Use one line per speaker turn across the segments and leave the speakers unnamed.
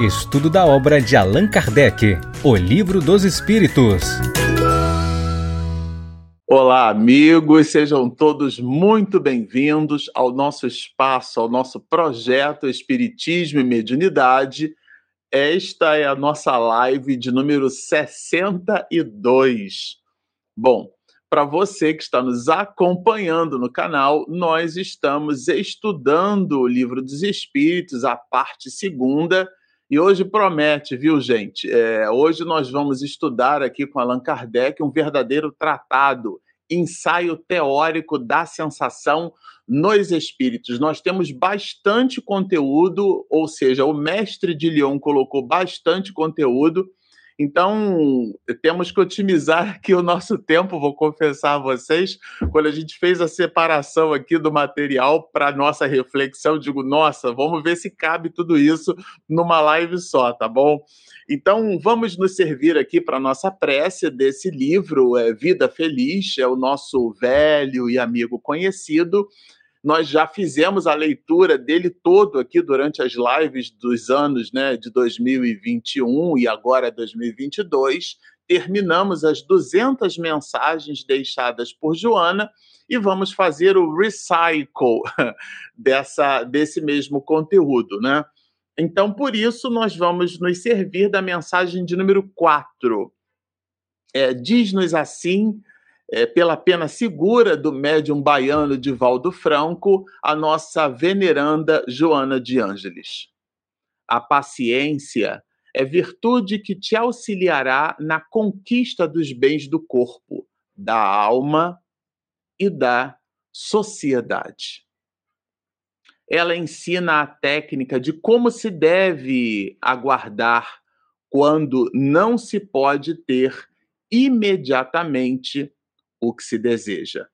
Estudo da obra de Allan Kardec, O Livro dos Espíritos.
Olá, amigos, sejam todos muito bem-vindos ao nosso espaço, ao nosso projeto Espiritismo e Mediunidade. Esta é a nossa live de número 62. Bom, para você que está nos acompanhando no canal, nós estamos estudando o Livro dos Espíritos, a parte segunda, e hoje promete, viu, gente? É, hoje nós vamos estudar aqui com Allan Kardec um verdadeiro tratado, ensaio teórico da sensação nos espíritos. Nós temos bastante conteúdo, ou seja, o mestre de Lyon colocou bastante conteúdo então, temos que otimizar aqui o nosso tempo, vou confessar a vocês. Quando a gente fez a separação aqui do material para nossa reflexão, digo, nossa, vamos ver se cabe tudo isso numa live só, tá bom? Então, vamos nos servir aqui para nossa prece desse livro, é Vida Feliz, é o nosso velho e amigo conhecido. Nós já fizemos a leitura dele todo aqui durante as lives dos anos né, de 2021 e agora 2022. Terminamos as 200 mensagens deixadas por Joana e vamos fazer o recycle dessa, desse mesmo conteúdo, né? Então, por isso, nós vamos nos servir da mensagem de número 4. É, Diz-nos assim é, pela pena segura do médium baiano Divaldo Franco, a nossa veneranda Joana de Ângeles. A paciência é virtude que te auxiliará na conquista dos bens do corpo, da alma e da sociedade. Ela ensina a técnica de como se deve aguardar quando não se pode ter imediatamente o que se deseja.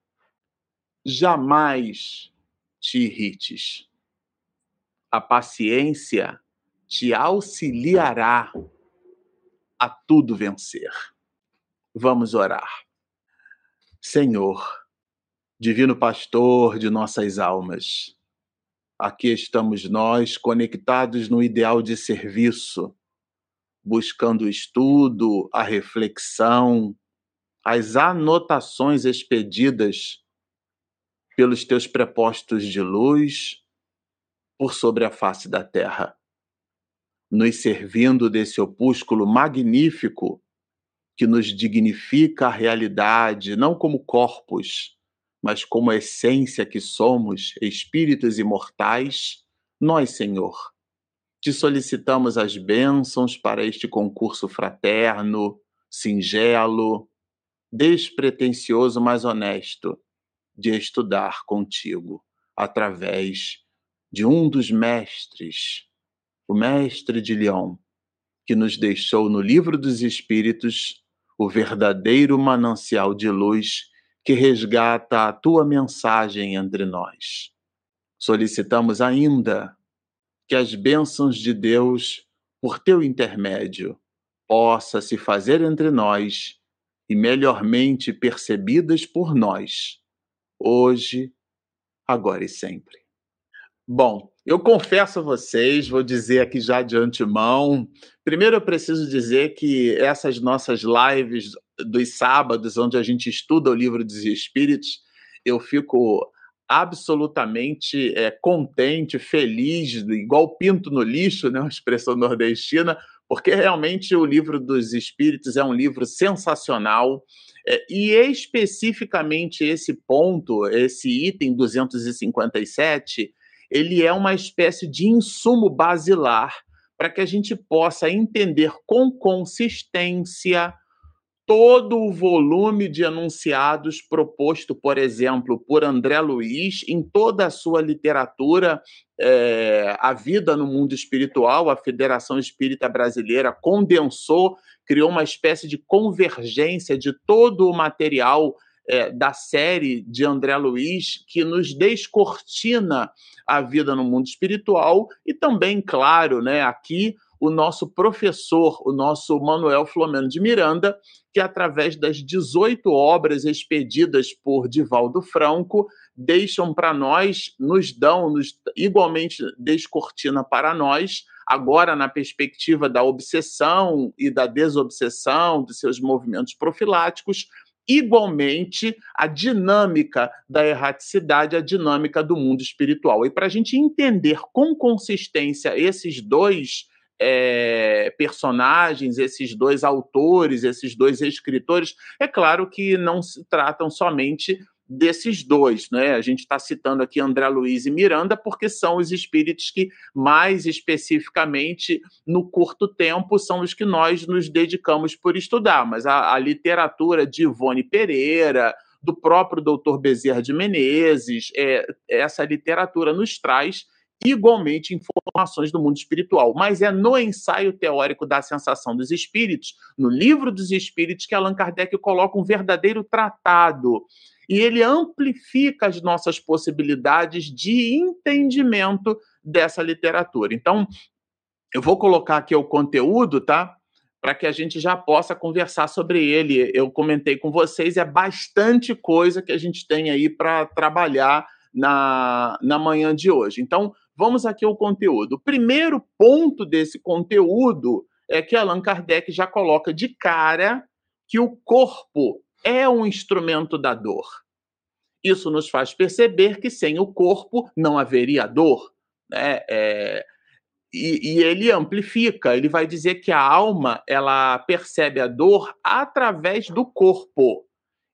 Jamais te irrites. A paciência te auxiliará a tudo vencer. Vamos orar. Senhor, Divino Pastor de nossas almas, aqui estamos nós conectados no ideal de serviço, buscando o estudo, a reflexão, as anotações expedidas pelos teus prepostos de luz por sobre a face da terra, nos servindo desse opúsculo magnífico que nos dignifica a realidade, não como corpos, mas como a essência que somos, espíritos imortais, nós, Senhor, te solicitamos as bênçãos para este concurso fraterno, singelo, despretensioso, mas honesto de estudar contigo através de um dos mestres, o mestre de Leão, que nos deixou no livro dos Espíritos o verdadeiro manancial de luz que resgata a tua mensagem entre nós. Solicitamos ainda que as bênçãos de Deus, por teu intermédio, possa se fazer entre nós e melhormente percebidas por nós, hoje, agora e sempre. Bom, eu confesso a vocês, vou dizer aqui já de antemão. Primeiro, eu preciso dizer que essas nossas lives dos sábados, onde a gente estuda o livro dos Espíritos, eu fico absolutamente é, contente, feliz, igual pinto no lixo, né, uma expressão nordestina, porque realmente o livro dos Espíritos é um livro sensacional. É, e especificamente esse ponto, esse item 257, ele é uma espécie de insumo basilar para que a gente possa entender com consistência todo o volume de enunciados proposto, por exemplo, por André Luiz em toda a sua literatura, é, A Vida no Mundo Espiritual, a Federação Espírita Brasileira condensou, criou uma espécie de convergência de todo o material é, da série de André Luiz, que nos descortina a vida no mundo espiritual, e também, claro, né, aqui o nosso professor, o nosso Manuel Flomeno de Miranda, que através das 18 obras expedidas por Divaldo Franco, deixam para nós, nos dão, nos, igualmente descortina para nós, agora na perspectiva da obsessão e da desobsessão, dos seus movimentos profiláticos, igualmente a dinâmica da erraticidade, a dinâmica do mundo espiritual. E para a gente entender com consistência esses dois é, personagens, esses dois autores, esses dois escritores, é claro que não se tratam somente desses dois, né? A gente está citando aqui André Luiz e Miranda porque são os espíritos que mais especificamente no curto tempo são os que nós nos dedicamos por estudar, mas a, a literatura de Ivone Pereira, do próprio Dr. Bezerra de Menezes, é, essa literatura nos traz igualmente informações do mundo espiritual, mas é no ensaio teórico da sensação dos espíritos, no livro dos espíritos, que Allan Kardec coloca um verdadeiro tratado e ele amplifica as nossas possibilidades de entendimento dessa literatura. Então, eu vou colocar aqui o conteúdo, tá? Para que a gente já possa conversar sobre ele. Eu comentei com vocês, é bastante coisa que a gente tem aí para trabalhar na, na manhã de hoje. Então, vamos aqui ao conteúdo. O primeiro ponto desse conteúdo é que Allan Kardec já coloca de cara que o corpo é um instrumento da dor. Isso nos faz perceber que sem o corpo não haveria dor. Né? É, e, e, ele amplifica, ele vai dizer que a alma ela percebe a dor através do corpo.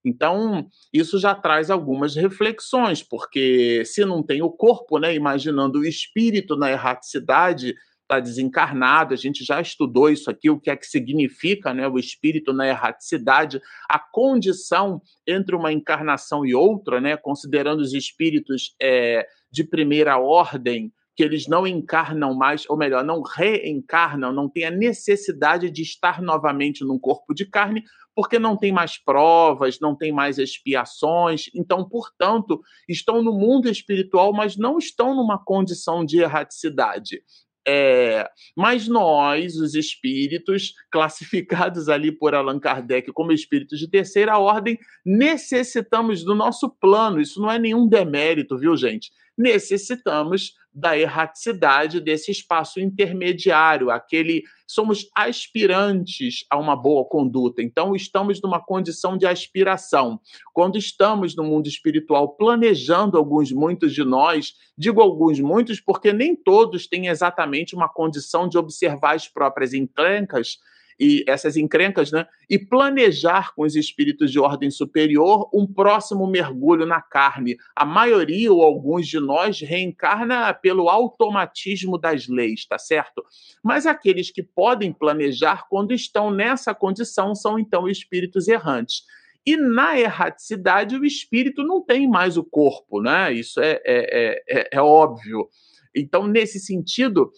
Então, isso já traz algumas reflexões, porque se não tem o corpo, né, imaginando o espírito na erraticidade, está desencarnado, a gente já estudou isso aqui, o que é que significa né, o espírito na erraticidade, a condição entre uma encarnação e outra, né, considerando os espíritos é, de primeira ordem, que eles não encarnam mais, ou melhor, não reencarnam, não têm a necessidade de estar novamente num corpo de carne, porque não tem mais provas, não tem mais expiações, então, portanto, estão no mundo espiritual, mas não estão numa condição de erraticidade. É, mas nós, os espíritos, classificados ali por Allan Kardec como espíritos de terceira ordem, necessitamos do nosso plano. Isso não é nenhum demérito, viu, gente? Necessitamos da erraticidade desse espaço intermediário, aquele somos aspirantes a uma boa conduta. Então estamos numa condição de aspiração. Quando estamos no mundo espiritual planejando alguns muitos de nós, digo alguns muitos porque nem todos têm exatamente uma condição de observar as próprias encrencas e essas encrencas, né? E planejar com os espíritos de ordem superior um próximo mergulho na carne. A maioria ou alguns de nós reencarna pelo automatismo das leis, tá certo? Mas aqueles que podem planejar quando estão nessa condição são então espíritos errantes. E na erraticidade, o espírito não tem mais o corpo, né? Isso é, é, é, é óbvio. Então, nesse sentido,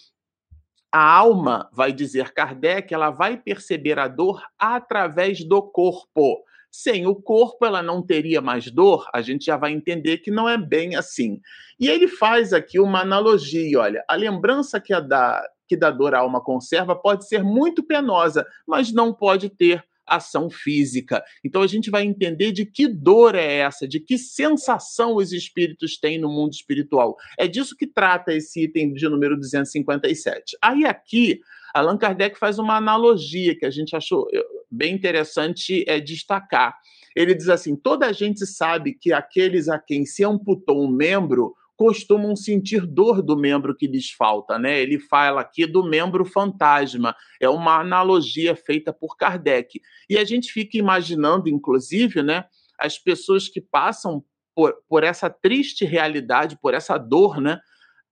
a alma, vai dizer Kardec, ela vai perceber a dor através do corpo. Sem o corpo, ela não teria mais dor. A gente já vai entender que não é bem assim. E ele faz aqui uma analogia: olha, a lembrança que a da, que da dor a alma conserva pode ser muito penosa, mas não pode ter ação física. Então a gente vai entender de que dor é essa, de que sensação os espíritos têm no mundo espiritual. É disso que trata esse item de número 257. Aí aqui, Allan Kardec faz uma analogia que a gente achou eh, bem interessante é destacar. Ele diz assim: toda a gente sabe que aqueles a quem se amputou um membro costumam sentir dor do membro que lhes falta, né? Ele fala aqui do membro fantasma, é uma analogia feita por Kardec. E a gente fica imaginando, inclusive, né, as pessoas que passam por, por essa triste realidade, por essa dor, né?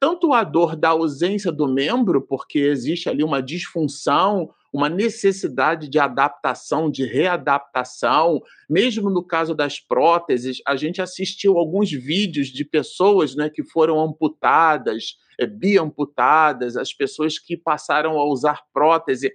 Tanto a dor da ausência do membro, porque existe ali uma disfunção, uma necessidade de adaptação, de readaptação. Mesmo no caso das próteses, a gente assistiu alguns vídeos de pessoas né, que foram amputadas, é, biamputadas, as pessoas que passaram a usar prótese.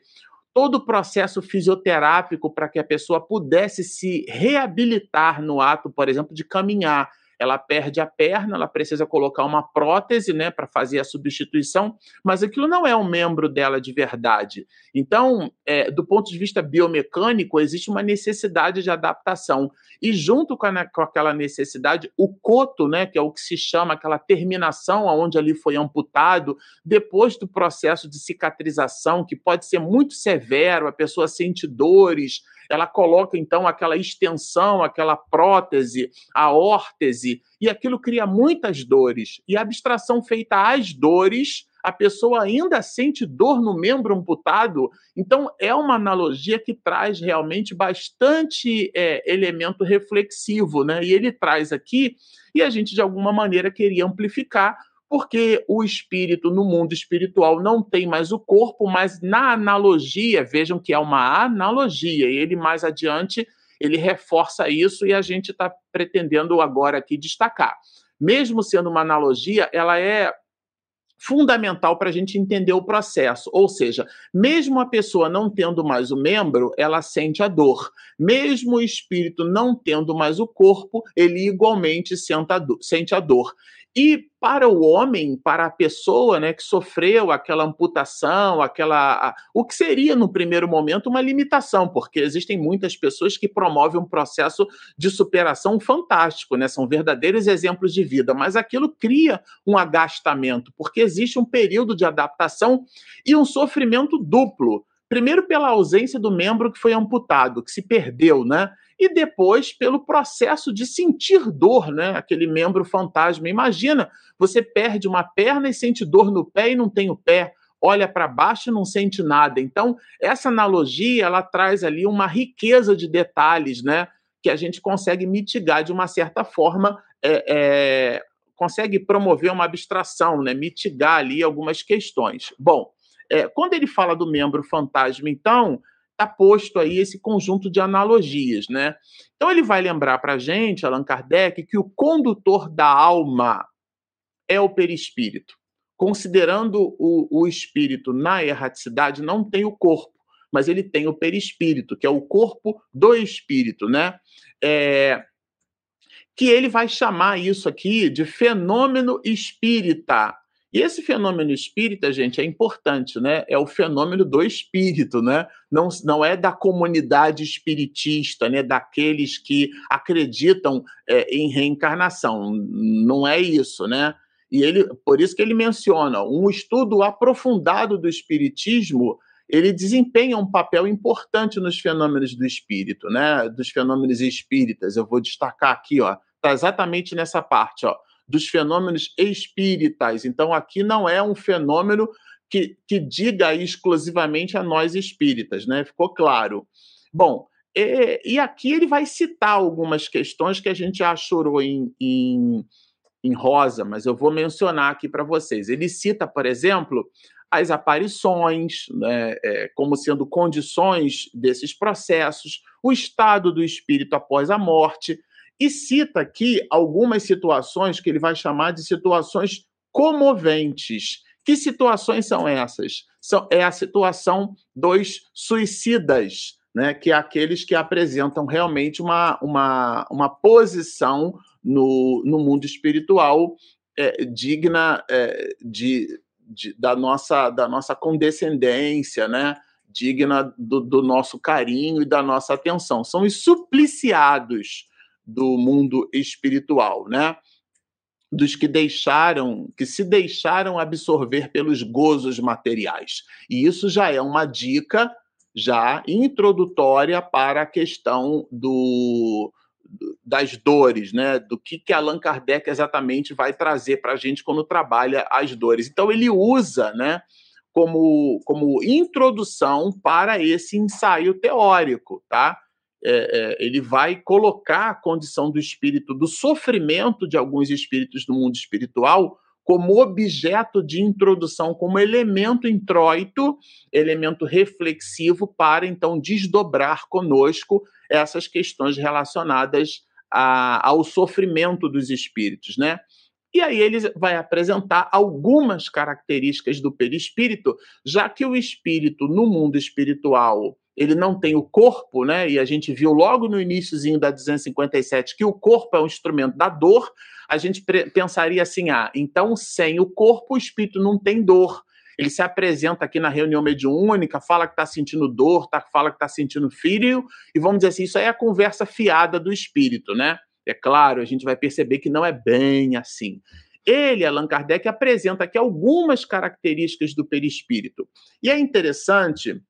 Todo o processo fisioterápico para que a pessoa pudesse se reabilitar no ato, por exemplo, de caminhar ela perde a perna, ela precisa colocar uma prótese, né, para fazer a substituição, mas aquilo não é um membro dela de verdade. Então, é, do ponto de vista biomecânico, existe uma necessidade de adaptação. E junto com, a, com aquela necessidade, o coto, né, que é o que se chama aquela terminação aonde ali foi amputado, depois do processo de cicatrização, que pode ser muito severo, a pessoa sente dores, ela coloca então aquela extensão, aquela prótese, a órtese, e aquilo cria muitas dores. E a abstração feita às dores, a pessoa ainda sente dor no membro amputado. Então, é uma analogia que traz realmente bastante é, elemento reflexivo, né? E ele traz aqui, e a gente de alguma maneira queria amplificar porque o espírito no mundo espiritual não tem mais o corpo, mas na analogia, vejam que é uma analogia, e ele mais adiante ele reforça isso e a gente está pretendendo agora aqui destacar. Mesmo sendo uma analogia, ela é fundamental para a gente entender o processo. Ou seja, mesmo a pessoa não tendo mais o membro, ela sente a dor. Mesmo o espírito não tendo mais o corpo, ele igualmente sente a dor. E para o homem, para a pessoa né, que sofreu aquela amputação, aquela. o que seria, no primeiro momento, uma limitação, porque existem muitas pessoas que promovem um processo de superação fantástico, né? São verdadeiros exemplos de vida, mas aquilo cria um agastamento, porque existe um período de adaptação e um sofrimento duplo. Primeiro, pela ausência do membro que foi amputado, que se perdeu, né? E depois pelo processo de sentir dor, né? Aquele membro fantasma. Imagina, você perde uma perna e sente dor no pé e não tem o pé. Olha para baixo e não sente nada. Então, essa analogia ela traz ali uma riqueza de detalhes, né? Que a gente consegue mitigar de uma certa forma, é, é, consegue promover uma abstração, né? Mitigar ali algumas questões. Bom, é, quando ele fala do membro fantasma, então, está posto aí esse conjunto de analogias, né? Então ele vai lembrar para a gente, Allan Kardec, que o condutor da alma é o perispírito. Considerando o, o espírito na erraticidade, não tem o corpo, mas ele tem o perispírito, que é o corpo do espírito, né? É, que ele vai chamar isso aqui de fenômeno espírita. E esse fenômeno espírita, gente, é importante, né? É o fenômeno do espírito, né? Não, não é da comunidade espiritista, né? Daqueles que acreditam é, em reencarnação. Não é isso, né? E ele, por isso que ele menciona um estudo aprofundado do espiritismo ele desempenha um papel importante nos fenômenos do espírito, né? Dos fenômenos espíritas. Eu vou destacar aqui, ó, tá exatamente nessa parte, ó dos fenômenos espíritas. Então, aqui não é um fenômeno que, que diga exclusivamente a nós espíritas, né? Ficou claro. Bom, e, e aqui ele vai citar algumas questões que a gente já chorou em, em, em rosa, mas eu vou mencionar aqui para vocês. Ele cita, por exemplo, as aparições, né, é, como sendo condições desses processos, o estado do espírito após a morte, e cita aqui algumas situações que ele vai chamar de situações comoventes. Que situações são essas? São, é a situação dos suicidas, né, que é aqueles que apresentam realmente uma, uma, uma posição no, no mundo espiritual é, digna é, de, de, da, nossa, da nossa condescendência, né? digna do, do nosso carinho e da nossa atenção. São os supliciados do mundo espiritual, né? Dos que deixaram, que se deixaram absorver pelos gozos materiais. E isso já é uma dica já introdutória para a questão do, das dores, né? Do que, que Allan Kardec exatamente vai trazer para a gente quando trabalha as dores. Então ele usa, né? Como, como introdução para esse ensaio teórico, tá? É, é, ele vai colocar a condição do espírito, do sofrimento de alguns espíritos do mundo espiritual, como objeto de introdução, como elemento introito, elemento reflexivo, para então desdobrar conosco essas questões relacionadas a, ao sofrimento dos espíritos, né? E aí ele vai apresentar algumas características do perispírito, já que o espírito no mundo espiritual ele não tem o corpo, né? E a gente viu logo no iníciozinho da 257 que o corpo é um instrumento da dor. A gente pensaria assim: ah, então sem o corpo o espírito não tem dor. Ele se apresenta aqui na reunião mediúnica, fala que está sentindo dor, tá, fala que está sentindo frio, e vamos dizer assim, isso aí é a conversa fiada do espírito, né? É claro, a gente vai perceber que não é bem assim. Ele, Allan Kardec, apresenta aqui algumas características do perispírito. E é interessante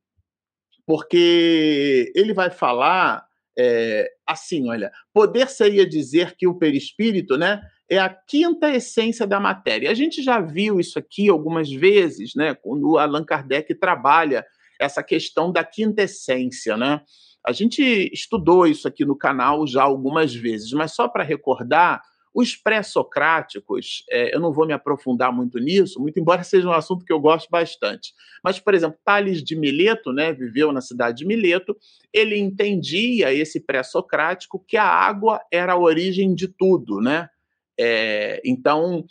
porque ele vai falar é, assim, olha, poder seria dizer que o perispírito, né, é a quinta essência da matéria. A gente já viu isso aqui algumas vezes, né, quando Allan Kardec trabalha essa questão da quinta essência, né? A gente estudou isso aqui no canal já algumas vezes, mas só para recordar, os pré-socráticos, é, eu não vou me aprofundar muito nisso, muito embora seja um assunto que eu gosto bastante. Mas, por exemplo, Tales de Mileto, né, viveu na cidade de Mileto, ele entendia, esse pré-socrático, que a água era a origem de tudo, né? É, então,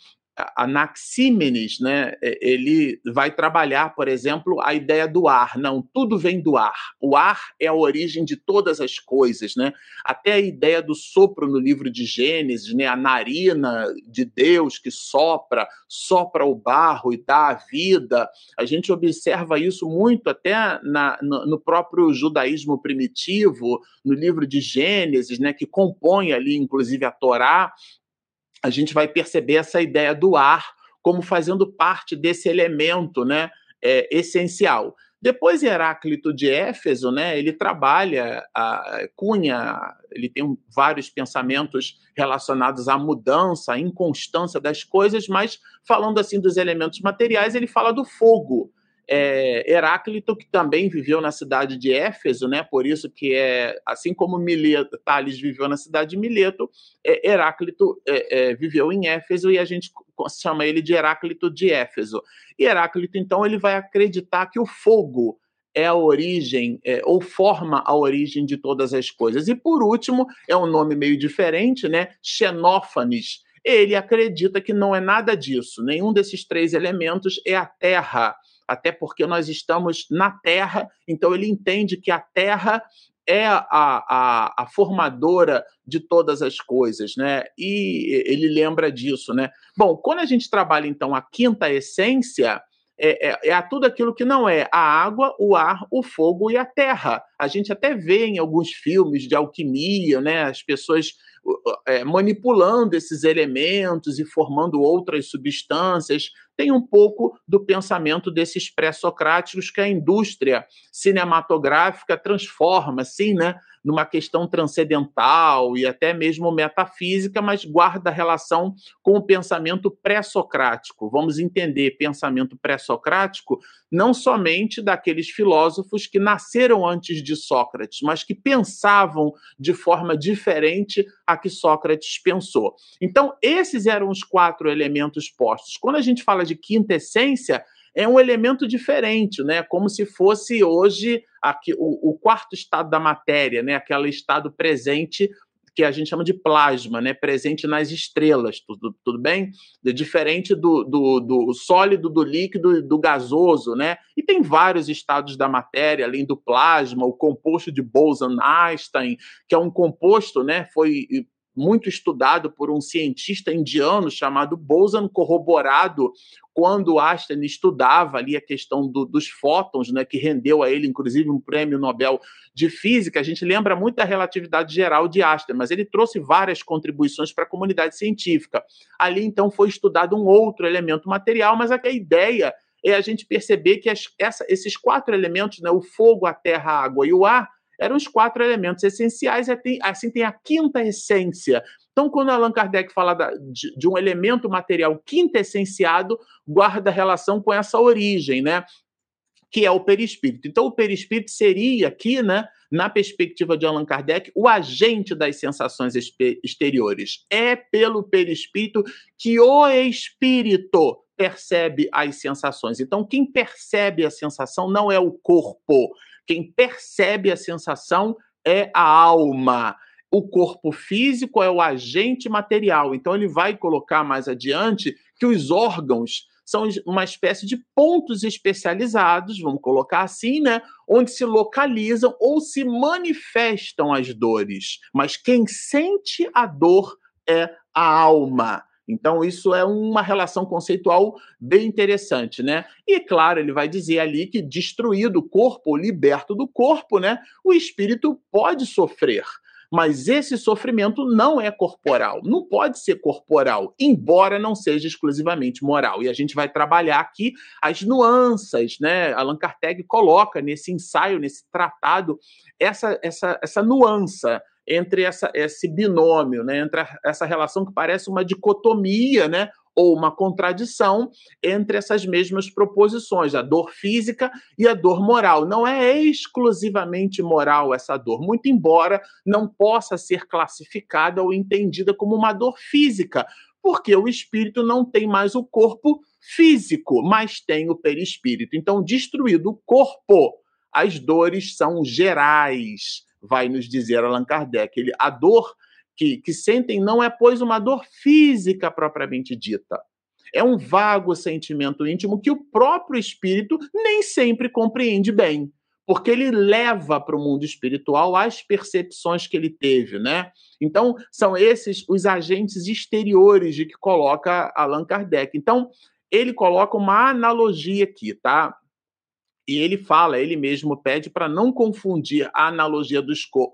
Anaxímenes, né, é, ele vai trabalhar, por exemplo, a ideia do ar. Não, tudo vem do ar. O ar é a origem de todas as coisas, né? Até a ideia do sopro no livro de Gênesis, né, a narina de Deus que sopra, sopra o barro e dá a vida. A gente observa isso muito até na, no, no próprio judaísmo primitivo, no livro de Gênesis, né, que compõe ali, inclusive, a Torá a gente vai perceber essa ideia do ar como fazendo parte desse elemento né, é, essencial. Depois Heráclito de Éfeso, né, ele trabalha, a, cunha, ele tem vários pensamentos relacionados à mudança, à inconstância das coisas, mas falando assim dos elementos materiais, ele fala do fogo, é, Heráclito, que também viveu na cidade de Éfeso, né? por isso que é, assim como Mileto, Tales viveu na cidade de Mileto, é, Heráclito é, é, viveu em Éfeso e a gente chama ele de Heráclito de Éfeso. E Heráclito, então, ele vai acreditar que o fogo é a origem, é, ou forma a origem de todas as coisas. E por último, é um nome meio diferente, né? Xenófanes. Ele acredita que não é nada disso, nenhum desses três elementos é a terra até porque nós estamos na Terra, então ele entende que a Terra é a, a, a, formadora de todas as coisas, né? E ele lembra disso, né? Bom, quando a gente trabalha então a quinta essência, é, é, é, tudo aquilo que não é a água, o ar, o fogo e a terra. A gente até vê em alguns filmes de alquimia, né? As pessoas é, manipulando esses elementos e formando outras substâncias tem um pouco do pensamento desses pré-socráticos que a indústria cinematográfica transforma, assim, né, numa questão transcendental e até mesmo metafísica, mas guarda relação com o pensamento pré-socrático. Vamos entender pensamento pré-socrático não somente daqueles filósofos que nasceram antes de Sócrates, mas que pensavam de forma diferente a que Sócrates pensou. Então, esses eram os quatro elementos postos. Quando a gente fala de quinta essência, é um elemento diferente, né? Como se fosse hoje aqui, o, o quarto estado da matéria, né? Aquele estado presente que a gente chama de plasma, né? presente nas estrelas, tudo, tudo bem? Diferente do, do, do sólido, do líquido e do gasoso, né? E tem vários estados da matéria, além do plasma, o composto de Bose-Einstein, que é um composto, né? Foi muito estudado por um cientista indiano chamado Boson, corroborado quando Einstein estudava ali a questão do, dos fótons, né, que rendeu a ele, inclusive, um prêmio Nobel de Física. A gente lembra muito da relatividade geral de Einstein, mas ele trouxe várias contribuições para a comunidade científica. Ali, então, foi estudado um outro elemento material, mas a ideia é a gente perceber que as, essa, esses quatro elementos, né, o fogo, a terra, a água e o ar, eram os quatro elementos essenciais, assim tem a quinta essência. Então, quando Allan Kardec fala de, um elemento material quintessenciado, guarda relação com essa origem, né? Que é o perispírito. Então, o perispírito seria aqui, né, na perspectiva de Allan Kardec, o agente das sensações exteriores. É pelo perispírito que o espírito percebe as sensações. Então, quem percebe a sensação não é o corpo, quem percebe a sensação é a alma. O corpo físico é o agente material. Então, ele vai colocar mais adiante que os órgãos são uma espécie de pontos especializados, vamos colocar assim, né? Onde se localizam ou se manifestam as dores. Mas quem sente a dor é a alma. Então, isso é uma relação conceitual bem interessante, né? E, claro, ele vai dizer ali que destruído o corpo, liberto do corpo, né? O espírito pode sofrer. Mas esse sofrimento não é corporal, não pode ser corporal, embora não seja exclusivamente moral. E a gente vai trabalhar aqui as nuances, né? Allan Kardec coloca nesse ensaio, nesse tratado, essa, essa, essa nuance entre essa, esse binômio, né, entre a, essa relação que parece uma dicotomia, né, ou uma contradição entre essas mesmas proposições, a dor física e a dor moral. Não é exclusivamente moral essa dor, muito embora não possa ser classificada ou entendida como uma dor física, porque o espírito não tem mais o corpo físico, mas tem o perispírito. Então, destruído o corpo, as dores são gerais vai nos dizer Allan Kardec. Ele, a dor que, que sentem não é, pois, uma dor física propriamente dita. É um vago sentimento íntimo que o próprio espírito nem sempre compreende bem, porque ele leva para o mundo espiritual as percepções que ele teve, né? Então, são esses os agentes exteriores de que coloca Allan Kardec. Então, ele coloca uma analogia aqui, tá? E ele fala, ele mesmo pede para não confundir a analogia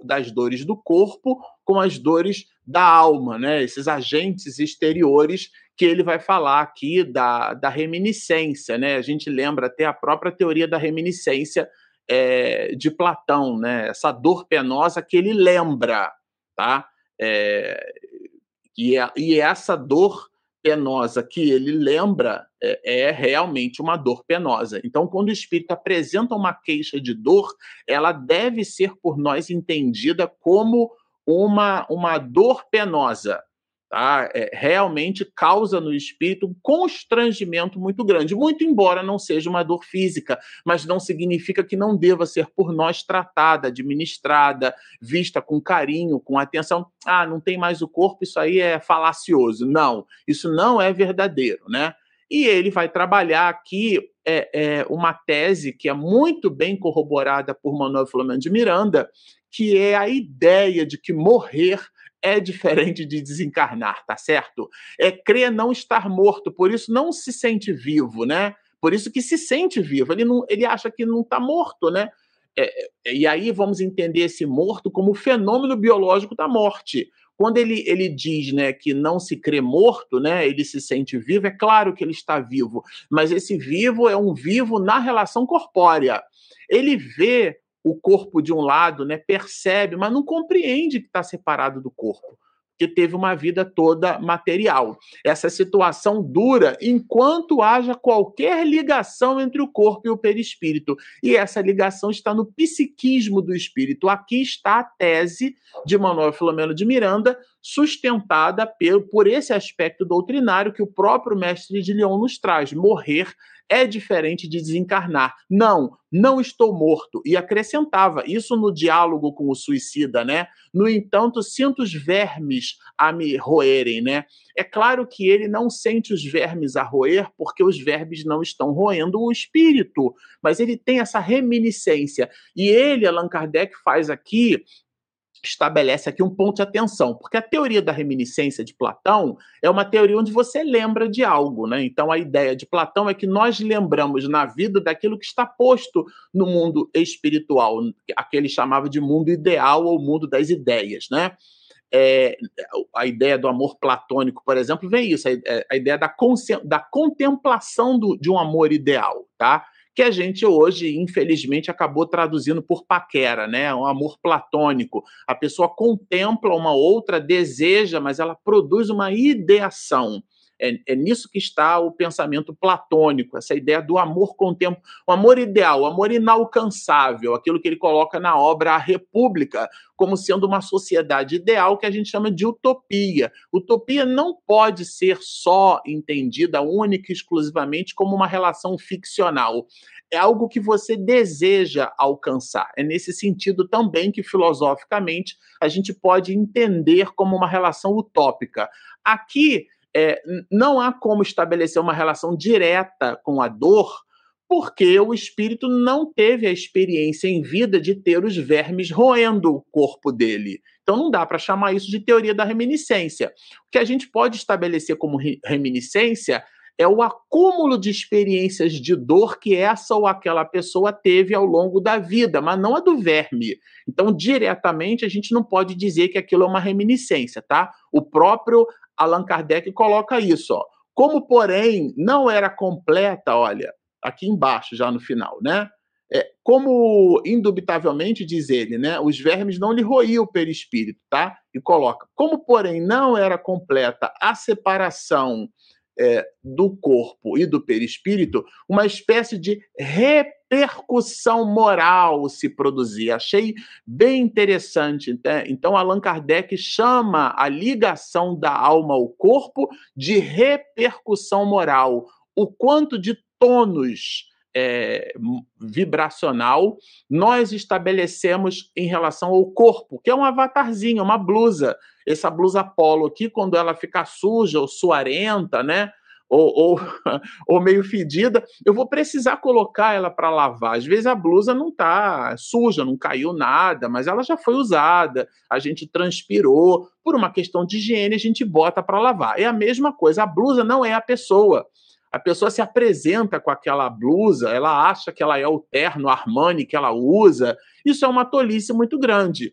das dores do corpo com as dores da alma, né? Esses agentes exteriores que ele vai falar aqui da, da reminiscência, né? A gente lembra até a própria teoria da reminiscência é, de Platão, né? Essa dor penosa que ele lembra, tá? É, e, é, e essa dor penosa que ele lembra é, é, realmente uma dor penosa. Então, quando o espírito apresenta uma queixa de dor, ela deve ser por nós entendida como uma, uma dor penosa tá? É, realmente causa no espírito um constrangimento muito grande, muito embora não seja uma dor física, mas não significa que não deva ser por nós tratada, administrada, vista com carinho, com atenção. Ah, não tem mais o corpo, isso aí é falacioso. Não, isso não é verdadeiro, né? E ele vai trabalhar aqui é, é, uma tese que é muito bem corroborada por Manuel Filomeno de Miranda, que é a ideia de que morrer é diferente de desencarnar, tá certo? É crer não estar morto, por isso não se sente vivo, né? Por isso que se sente vivo, ele, não, ele acha que não está morto, né? É, é, e aí vamos entender esse morto como o fenômeno biológico da morte. Quando ele, ele diz né, que não se crê morto, né, ele se sente vivo, é claro que ele está vivo, mas esse vivo é um vivo na relação corpórea. Ele vê o corpo de um lado, né, percebe, mas não compreende que está separado do corpo, que teve uma vida toda material. Essa situação dura enquanto haja qualquer ligação entre o corpo e o perispírito. E essa ligação está no psiquismo do espírito. Aqui está a tese de Manuel Filomeno de Miranda, sustentada por esse aspecto doutrinário que o próprio mestre de Lyon nos traz: morrer é diferente de desencarnar. Não, não estou morto. E acrescentava isso no diálogo com o suicida, né? No entanto, sinto os vermes a me roerem, né? É claro que ele não sente os vermes a roer, porque os vermes não estão roendo o espírito, mas ele tem essa reminiscência. E ele, Allan Kardec, faz aqui estabelece aqui um ponto de atenção, porque a teoria da reminiscência de Platão é uma teoria onde você lembra de algo, né? Então a ideia de Platão é que nós lembramos na vida daquilo que está posto no mundo espiritual, aquele chamava de mundo ideal ou mundo das ideias, né? É, a ideia do amor platônico, por exemplo, vem isso, a, a ideia da, da contemplação do, de um amor ideal, tá? Que a gente hoje, infelizmente, acabou traduzindo por paquera, né? Um amor platônico. A pessoa contempla uma outra, deseja, mas ela produz uma ideação. É, é, nisso que está o pensamento platônico, essa ideia do amor contemplo, o amor ideal, o amor inalcançável, aquilo que ele coloca na obra A República, como sendo uma sociedade ideal que a gente chama de utopia. Utopia não pode ser só entendida única e exclusivamente como uma relação ficcional. É algo que você deseja alcançar. É nesse sentido também que, filosoficamente, a gente pode entender como uma relação utópica. Aqui, é, não há como estabelecer uma relação direta com a dor, porque o espírito não teve a experiência em vida de ter os vermes roendo o corpo dele. Então não dá para chamar isso de teoria da reminiscência. O que a gente pode estabelecer como reminiscência é o acúmulo de experiências de dor que essa ou aquela pessoa teve ao longo da vida, mas não a do verme. Então, diretamente, a gente não pode dizer que aquilo é uma reminiscência, tá? O próprio Allan Kardec coloca isso, ó. Como, porém, não era completa, olha, aqui embaixo, já no final, né? É, como indubitavelmente diz ele, né, os vermes não lhe roíam o perispírito, tá? E coloca, como porém não era completa a separação é, do corpo e do perispírito, uma espécie de repercussão moral se produzia. Achei bem interessante. Né? Então, Allan Kardec chama a ligação da alma ao corpo de repercussão moral. O quanto de tônus é, vibracional nós estabelecemos em relação ao corpo, que é um avatarzinho, uma blusa. Essa blusa polo aqui, quando ela ficar suja ou suarenta, né? Ou, ou, ou meio fedida, eu vou precisar colocar ela para lavar. Às vezes a blusa não está suja, não caiu nada, mas ela já foi usada, a gente transpirou. Por uma questão de higiene, a gente bota para lavar. É a mesma coisa, a blusa não é a pessoa. A pessoa se apresenta com aquela blusa, ela acha que ela é o terno Armani que ela usa. Isso é uma tolice muito grande.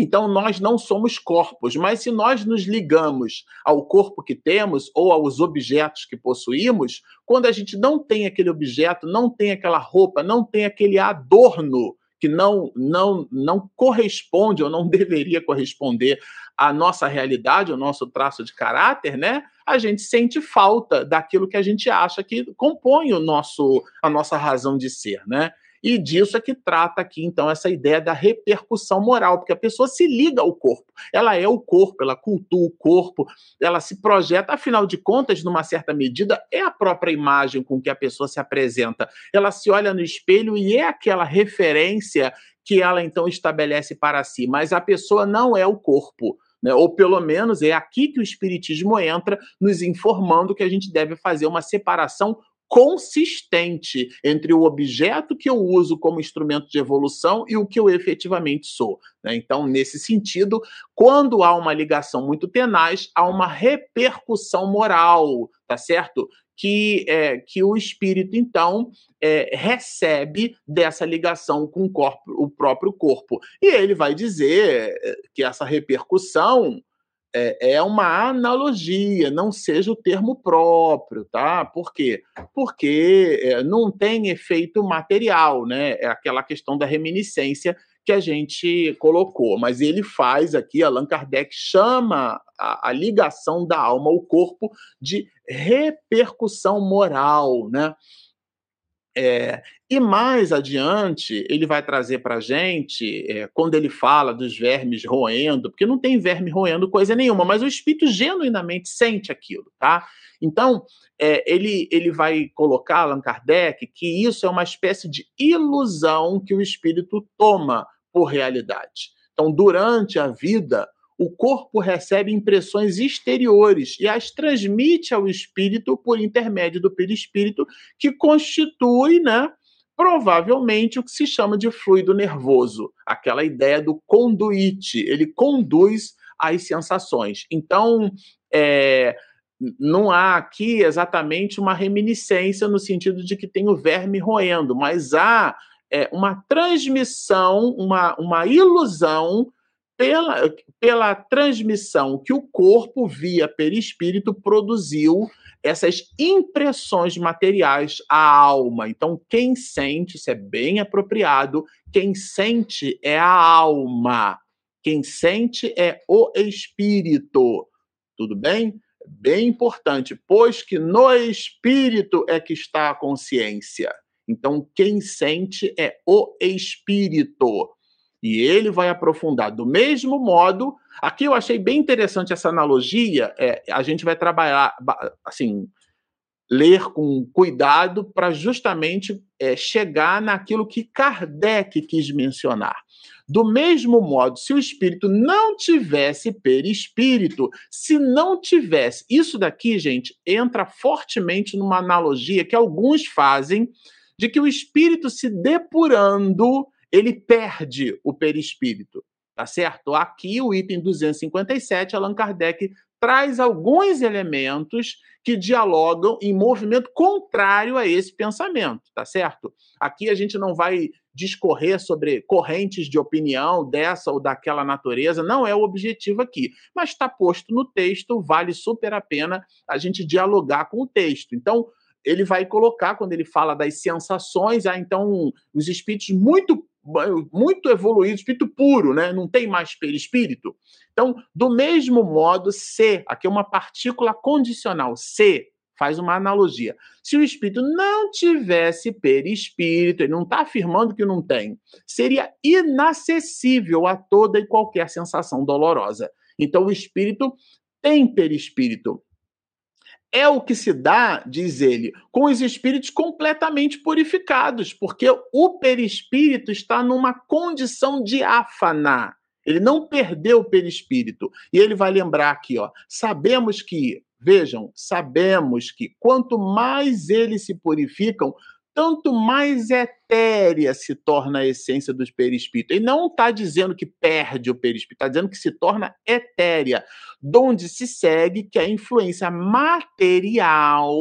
Então, nós não somos corpos, mas se nós nos ligamos ao corpo que temos ou aos objetos que possuímos, quando a gente não tem aquele objeto, não tem aquela roupa, não tem aquele adorno que não, não, não corresponde ou não deveria corresponder à nossa realidade, ao nosso traço de caráter, né? A gente sente falta daquilo que a gente acha que compõe o nosso, a nossa razão de ser, né? E disso é que trata aqui, então, essa ideia da repercussão moral, porque a pessoa se liga ao corpo. Ela é o corpo, ela cultua o corpo, ela se projeta, afinal de contas, numa certa medida, é a própria imagem com que a pessoa se apresenta. Ela se olha no espelho e é aquela referência que ela, então, estabelece para si. Mas a pessoa não é o corpo. Né? Ou pelo menos é aqui que o Espiritismo entra, nos informando que a gente deve fazer uma separação consistente entre o objeto que eu uso como instrumento de evolução e o que eu efetivamente sou. Né? Então, nesse sentido, quando há uma ligação muito tenaz, há uma repercussão moral, tá certo? Que, é, que o espírito, então, é, recebe dessa ligação com o, corpo, o próprio corpo. E ele vai dizer é, que essa repercussão é, é uma analogia, não seja o termo próprio, tá? Por quê? Porque é, não tem efeito material, né? É aquela questão da reminiscência que a gente colocou, mas ele faz aqui, Allan Kardec chama a, a ligação da alma ao corpo de repercussão moral, né? É, e mais adiante, ele vai trazer para a gente, é, quando ele fala dos vermes roendo, porque não tem verme roendo coisa nenhuma, mas o espírito genuinamente sente aquilo, tá? Então, é, ele, ele vai colocar, Allan Kardec, que isso é uma espécie de ilusão que o espírito toma por realidade. Então, durante a vida, o corpo recebe impressões exteriores e as transmite ao espírito por intermédio do perispírito, que constitui, né, provavelmente o que se chama de fluido nervoso, aquela ideia do conduíte, ele conduz as sensações. Então, é, não há aqui exatamente uma reminiscência no sentido de que tem o verme roendo, mas há é, uma transmissão, uma, uma ilusão pela, pela transmissão que o corpo, via perispírito, produziu essas impressões materiais à alma. Então, quem sente, isso é bem apropriado, quem sente é a alma, quem sente é o espírito. Tudo bem? Bem importante, pois que no espírito é que está a consciência. Então, quem sente é o espírito. E ele vai aprofundar do mesmo modo. Aqui eu achei bem interessante essa analogia. É, a gente vai trabalhar, assim, ler com cuidado para justamente é, chegar naquilo que Kardec quis mencionar. Do mesmo modo, se o espírito não tivesse perispírito, se não tivesse. Isso daqui, gente, entra fortemente numa analogia que alguns fazem de que o espírito se depurando, ele perde o perispírito. Tá certo? Aqui, o item 257, Allan Kardec traz alguns elementos que dialogam em movimento contrário a esse pensamento, tá certo? Aqui a gente não vai discorrer sobre correntes de opinião dessa ou daquela natureza, não é o objetivo aqui. Mas está posto no texto, vale super a pena a gente dialogar com o texto. Então, ele vai colocar, quando ele fala das sensações, ah, então, os espíritos muito muito evoluído, espírito puro, né? não tem mais perispírito. Então, do mesmo modo, se, aqui é uma partícula condicional, se, faz uma analogia. Se o espírito não tivesse perispírito, ele não está afirmando que não tem, seria inacessível a toda e qualquer sensação dolorosa. Então, o espírito tem perispírito é o que se dá, diz ele, com os espíritos completamente purificados, porque o perispírito está numa condição diáfana. Ele não perdeu o perispírito. E ele vai lembrar aqui, ó, sabemos que, vejam, sabemos que quanto mais eles se purificam, tanto mais etérea se torna a essência dos perispíritos. Ele não está dizendo que perde o perispírito, está dizendo que se torna etérea, donde se segue que a influência material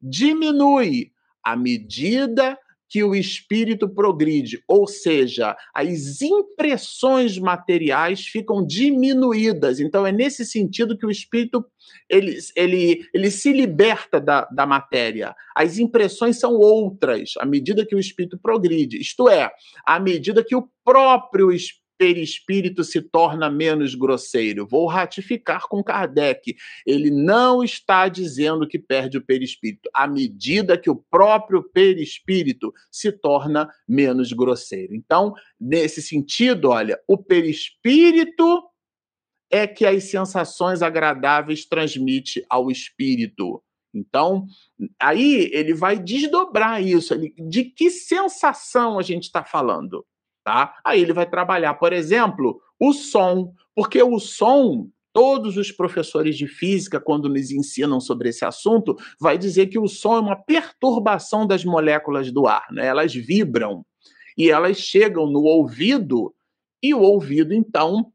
diminui à medida que o espírito progride, ou seja, as impressões materiais ficam diminuídas. Então é nesse sentido que o espírito ele, ele, ele se liberta da, da matéria. As impressões são outras à medida que o espírito progride. Isto é, à medida que o próprio espírito perispírito se torna menos grosseiro. Vou ratificar com Kardec. Ele não está dizendo que perde o perispírito, à medida que o próprio perispírito se torna menos grosseiro. Então, nesse sentido, olha, o perispírito é que as sensações agradáveis transmite ao espírito. Então, aí ele vai desdobrar isso. De que sensação a gente está falando? Tá? Aí ele vai trabalhar, por exemplo, o som, porque o som todos os professores de física, quando nos ensinam sobre esse assunto, vai dizer que o som é uma perturbação das moléculas do ar, né? Elas vibram e elas chegam no ouvido e o ouvido então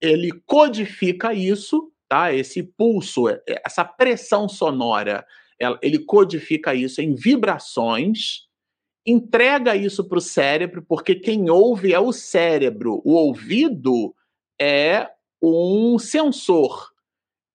ele codifica isso, tá? Esse pulso, essa pressão sonora, ele codifica isso em vibrações entrega isso para o cérebro, porque quem ouve é o cérebro, o ouvido é um sensor.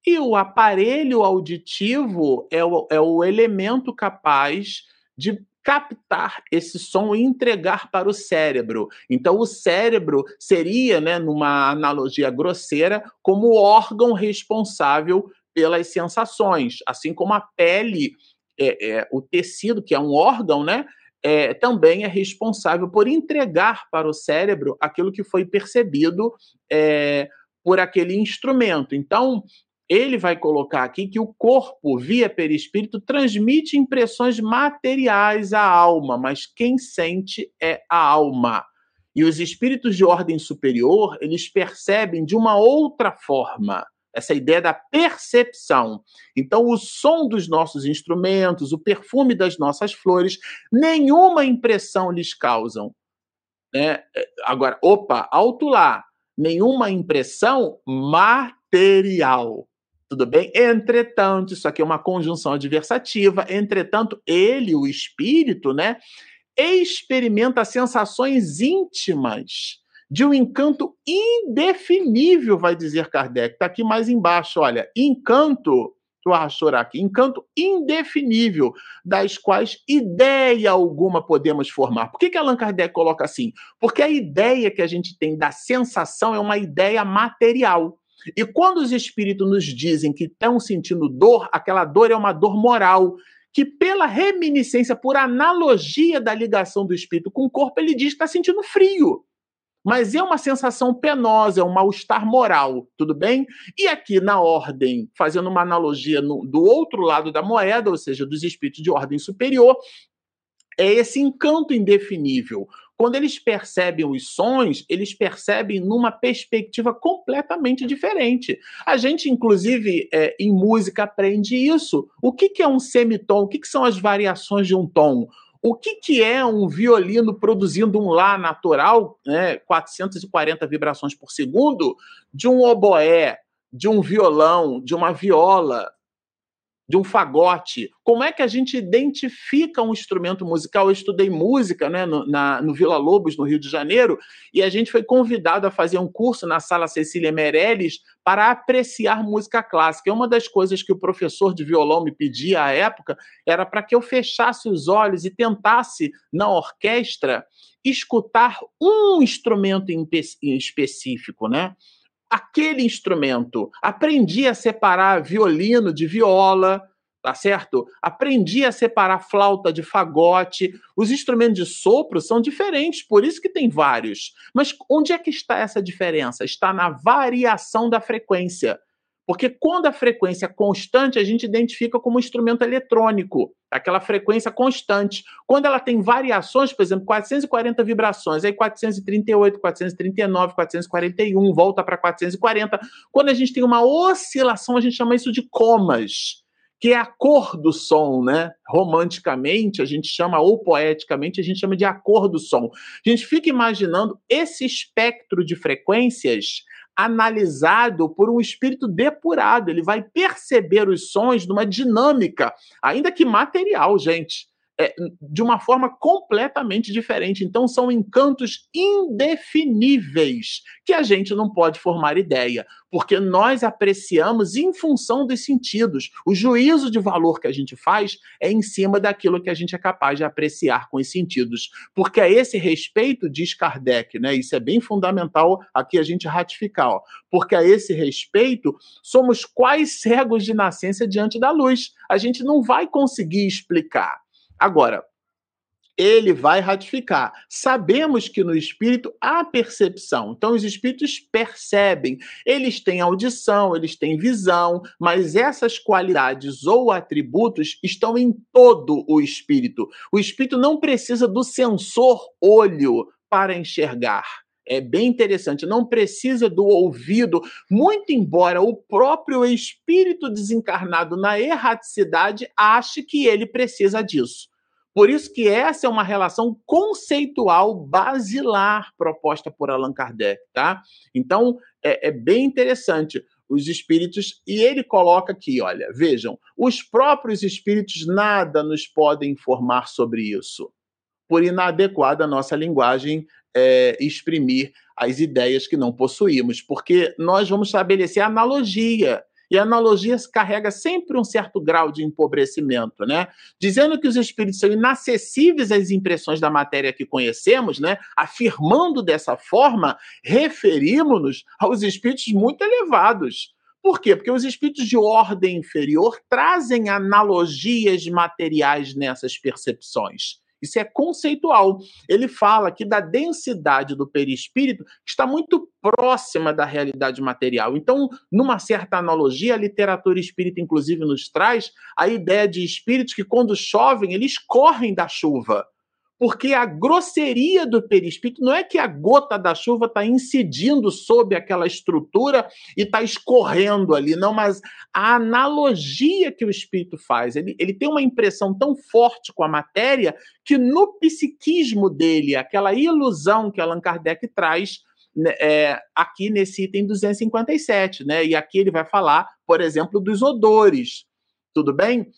E o aparelho auditivo é o, é o elemento capaz de captar esse som e entregar para o cérebro. Então, o cérebro seria, né, numa analogia grosseira, como o órgão responsável pelas sensações, assim como a pele, é, é, o tecido, que é um órgão, né, é, também é responsável por entregar para o cérebro aquilo que foi percebido é, por aquele instrumento. Então, ele vai colocar aqui que o corpo, via perispírito, transmite impressões materiais à alma, mas quem sente é a alma. E os espíritos de ordem superior, eles percebem de uma outra forma essa ideia da percepção. Então, o som dos nossos instrumentos, o perfume das nossas flores, nenhuma impressão lhes causam. Né? Agora, opa, alto lá, nenhuma impressão material. Tudo bem? Entretanto, isso aqui é uma conjunção adversativa. Entretanto, ele, o espírito, né, experimenta sensações íntimas de um encanto indefinível, vai dizer Kardec. Está aqui mais embaixo, olha. Encanto, tu chorar aqui, encanto indefinível, das quais ideia alguma podemos formar. Por que, que Allan Kardec coloca assim? Porque a ideia que a gente tem da sensação é uma ideia material. E quando os espíritos nos dizem que estão sentindo dor, aquela dor é uma dor moral, que pela reminiscência, por analogia da ligação do espírito com o corpo, ele diz que está sentindo frio mas é uma sensação penosa, é um mal-estar moral, tudo bem? E aqui na ordem, fazendo uma analogia no, do outro lado da moeda, ou seja, dos espíritos de ordem superior, é esse encanto indefinível. quando eles percebem os sons, eles percebem numa perspectiva completamente diferente. A gente, inclusive, é, em música aprende isso. O que, que é um semitom? O que, que são as variações de um tom? O que, que é um violino produzindo um Lá natural, né, 440 vibrações por segundo, de um oboé, de um violão, de uma viola, de um fagote. Como é que a gente identifica um instrumento musical? Eu estudei música né, no, na, no Vila Lobos, no Rio de Janeiro, e a gente foi convidado a fazer um curso na Sala Cecília Meirelles para apreciar música clássica. E uma das coisas que o professor de violão me pedia à época era para que eu fechasse os olhos e tentasse, na orquestra, escutar um instrumento em, específico, né? Aquele instrumento. Aprendi a separar violino de viola, tá certo? Aprendi a separar flauta de fagote. Os instrumentos de sopro são diferentes, por isso que tem vários. Mas onde é que está essa diferença? Está na variação da frequência. Porque quando a frequência é constante, a gente identifica como um instrumento eletrônico, aquela frequência constante. Quando ela tem variações, por exemplo, 440 vibrações, aí 438, 439, 441, volta para 440. Quando a gente tem uma oscilação, a gente chama isso de comas, que é a cor do som, né? Romanticamente, a gente chama, ou poeticamente, a gente chama de a cor do som. A gente fica imaginando esse espectro de frequências analisado por um espírito depurado. Ele vai perceber os sons numa dinâmica, ainda que material, gente é, de uma forma completamente diferente. Então, são encantos indefiníveis que a gente não pode formar ideia, porque nós apreciamos em função dos sentidos. O juízo de valor que a gente faz é em cima daquilo que a gente é capaz de apreciar com os sentidos. Porque a esse respeito, diz Kardec, né? Isso é bem fundamental aqui a gente ratificar, ó, porque a esse respeito, somos quais cegos de nascença diante da luz. A gente não vai conseguir explicar. Agora, ele vai ratificar. Sabemos que no espírito há percepção. Então, os espíritos percebem, eles têm audição, eles têm visão, mas essas qualidades ou atributos estão em todo o espírito. O espírito não precisa do sensor olho para enxergar. É bem interessante, não precisa do ouvido, muito embora o próprio espírito desencarnado na erraticidade ache que ele precisa disso. Por isso que essa é uma relação conceitual basilar proposta por Allan Kardec, tá? Então, é, é bem interessante os espíritos, e ele coloca aqui, olha, vejam, os próprios espíritos nada nos podem informar sobre isso, por inadequada nossa linguagem é, exprimir as ideias que não possuímos, porque nós vamos estabelecer analogia e a analogia carrega sempre um certo grau de empobrecimento, né? Dizendo que os espíritos são inacessíveis às impressões da matéria que conhecemos, né? Afirmando dessa forma, referimos-nos aos espíritos muito elevados. Por quê? Porque os espíritos de ordem inferior trazem analogias materiais nessas percepções. Isso é conceitual. Ele fala aqui da densidade do perispírito que está muito próxima da realidade material. Então, numa certa analogia, a literatura espírita, inclusive, nos traz a ideia de espíritos que, quando chovem, eles correm da chuva porque a grosseria do perispírito não é que a gota da chuva está incidindo sobre aquela estrutura e está escorrendo ali, não, mas a analogia que o espírito faz, ele, ele tem uma impressão tão forte com a matéria que no psiquismo dele, aquela ilusão que Allan Kardec traz, né, é, aqui nesse item 257, né? E aqui ele vai falar, por exemplo, dos odores. Tudo bem?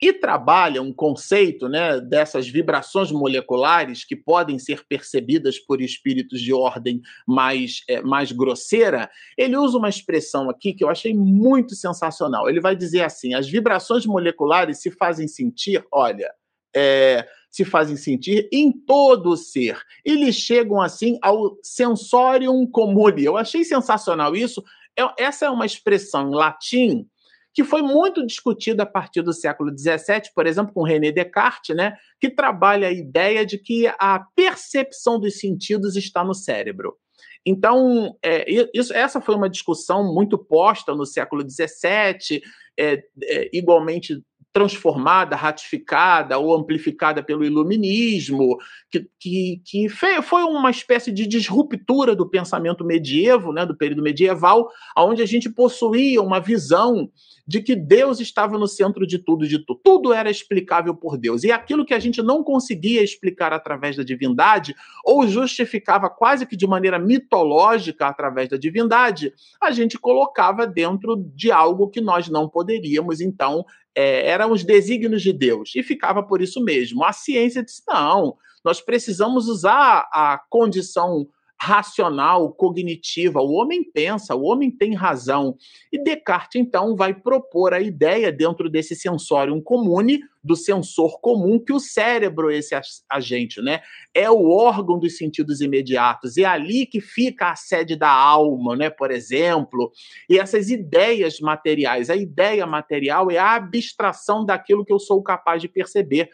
E trabalha um conceito né, dessas vibrações moleculares que podem ser percebidas por espíritos de ordem mais, é, mais grosseira, ele usa uma expressão aqui que eu achei muito sensacional. Ele vai dizer assim: as vibrações moleculares se fazem sentir, olha, é, se fazem sentir em todo o ser. Eles chegam assim ao sensorium comune. Eu achei sensacional isso. É, essa é uma expressão em latim que foi muito discutido a partir do século XVII, por exemplo, com René Descartes, né, que trabalha a ideia de que a percepção dos sentidos está no cérebro. Então, é, isso, essa foi uma discussão muito posta no século XVII, é, é, igualmente transformada, ratificada ou amplificada pelo iluminismo, que, que, que foi uma espécie de disruptura do pensamento medievo, né, do período medieval, onde a gente possuía uma visão de que Deus estava no centro de tudo, de tudo. Tudo era explicável por Deus. E aquilo que a gente não conseguia explicar através da divindade, ou justificava quase que de maneira mitológica através da divindade, a gente colocava dentro de algo que nós não poderíamos, então, é, eram os desígnios de Deus. E ficava por isso mesmo. A ciência disse: não, nós precisamos usar a condição racional, cognitiva. O homem pensa, o homem tem razão. E Descartes, então, vai propor a ideia, dentro desse sensorium comune, do sensor comum, que o cérebro, esse agente, né, é o órgão dos sentidos imediatos. É ali que fica a sede da alma, né, por exemplo. E essas ideias materiais. A ideia material é a abstração daquilo que eu sou capaz de perceber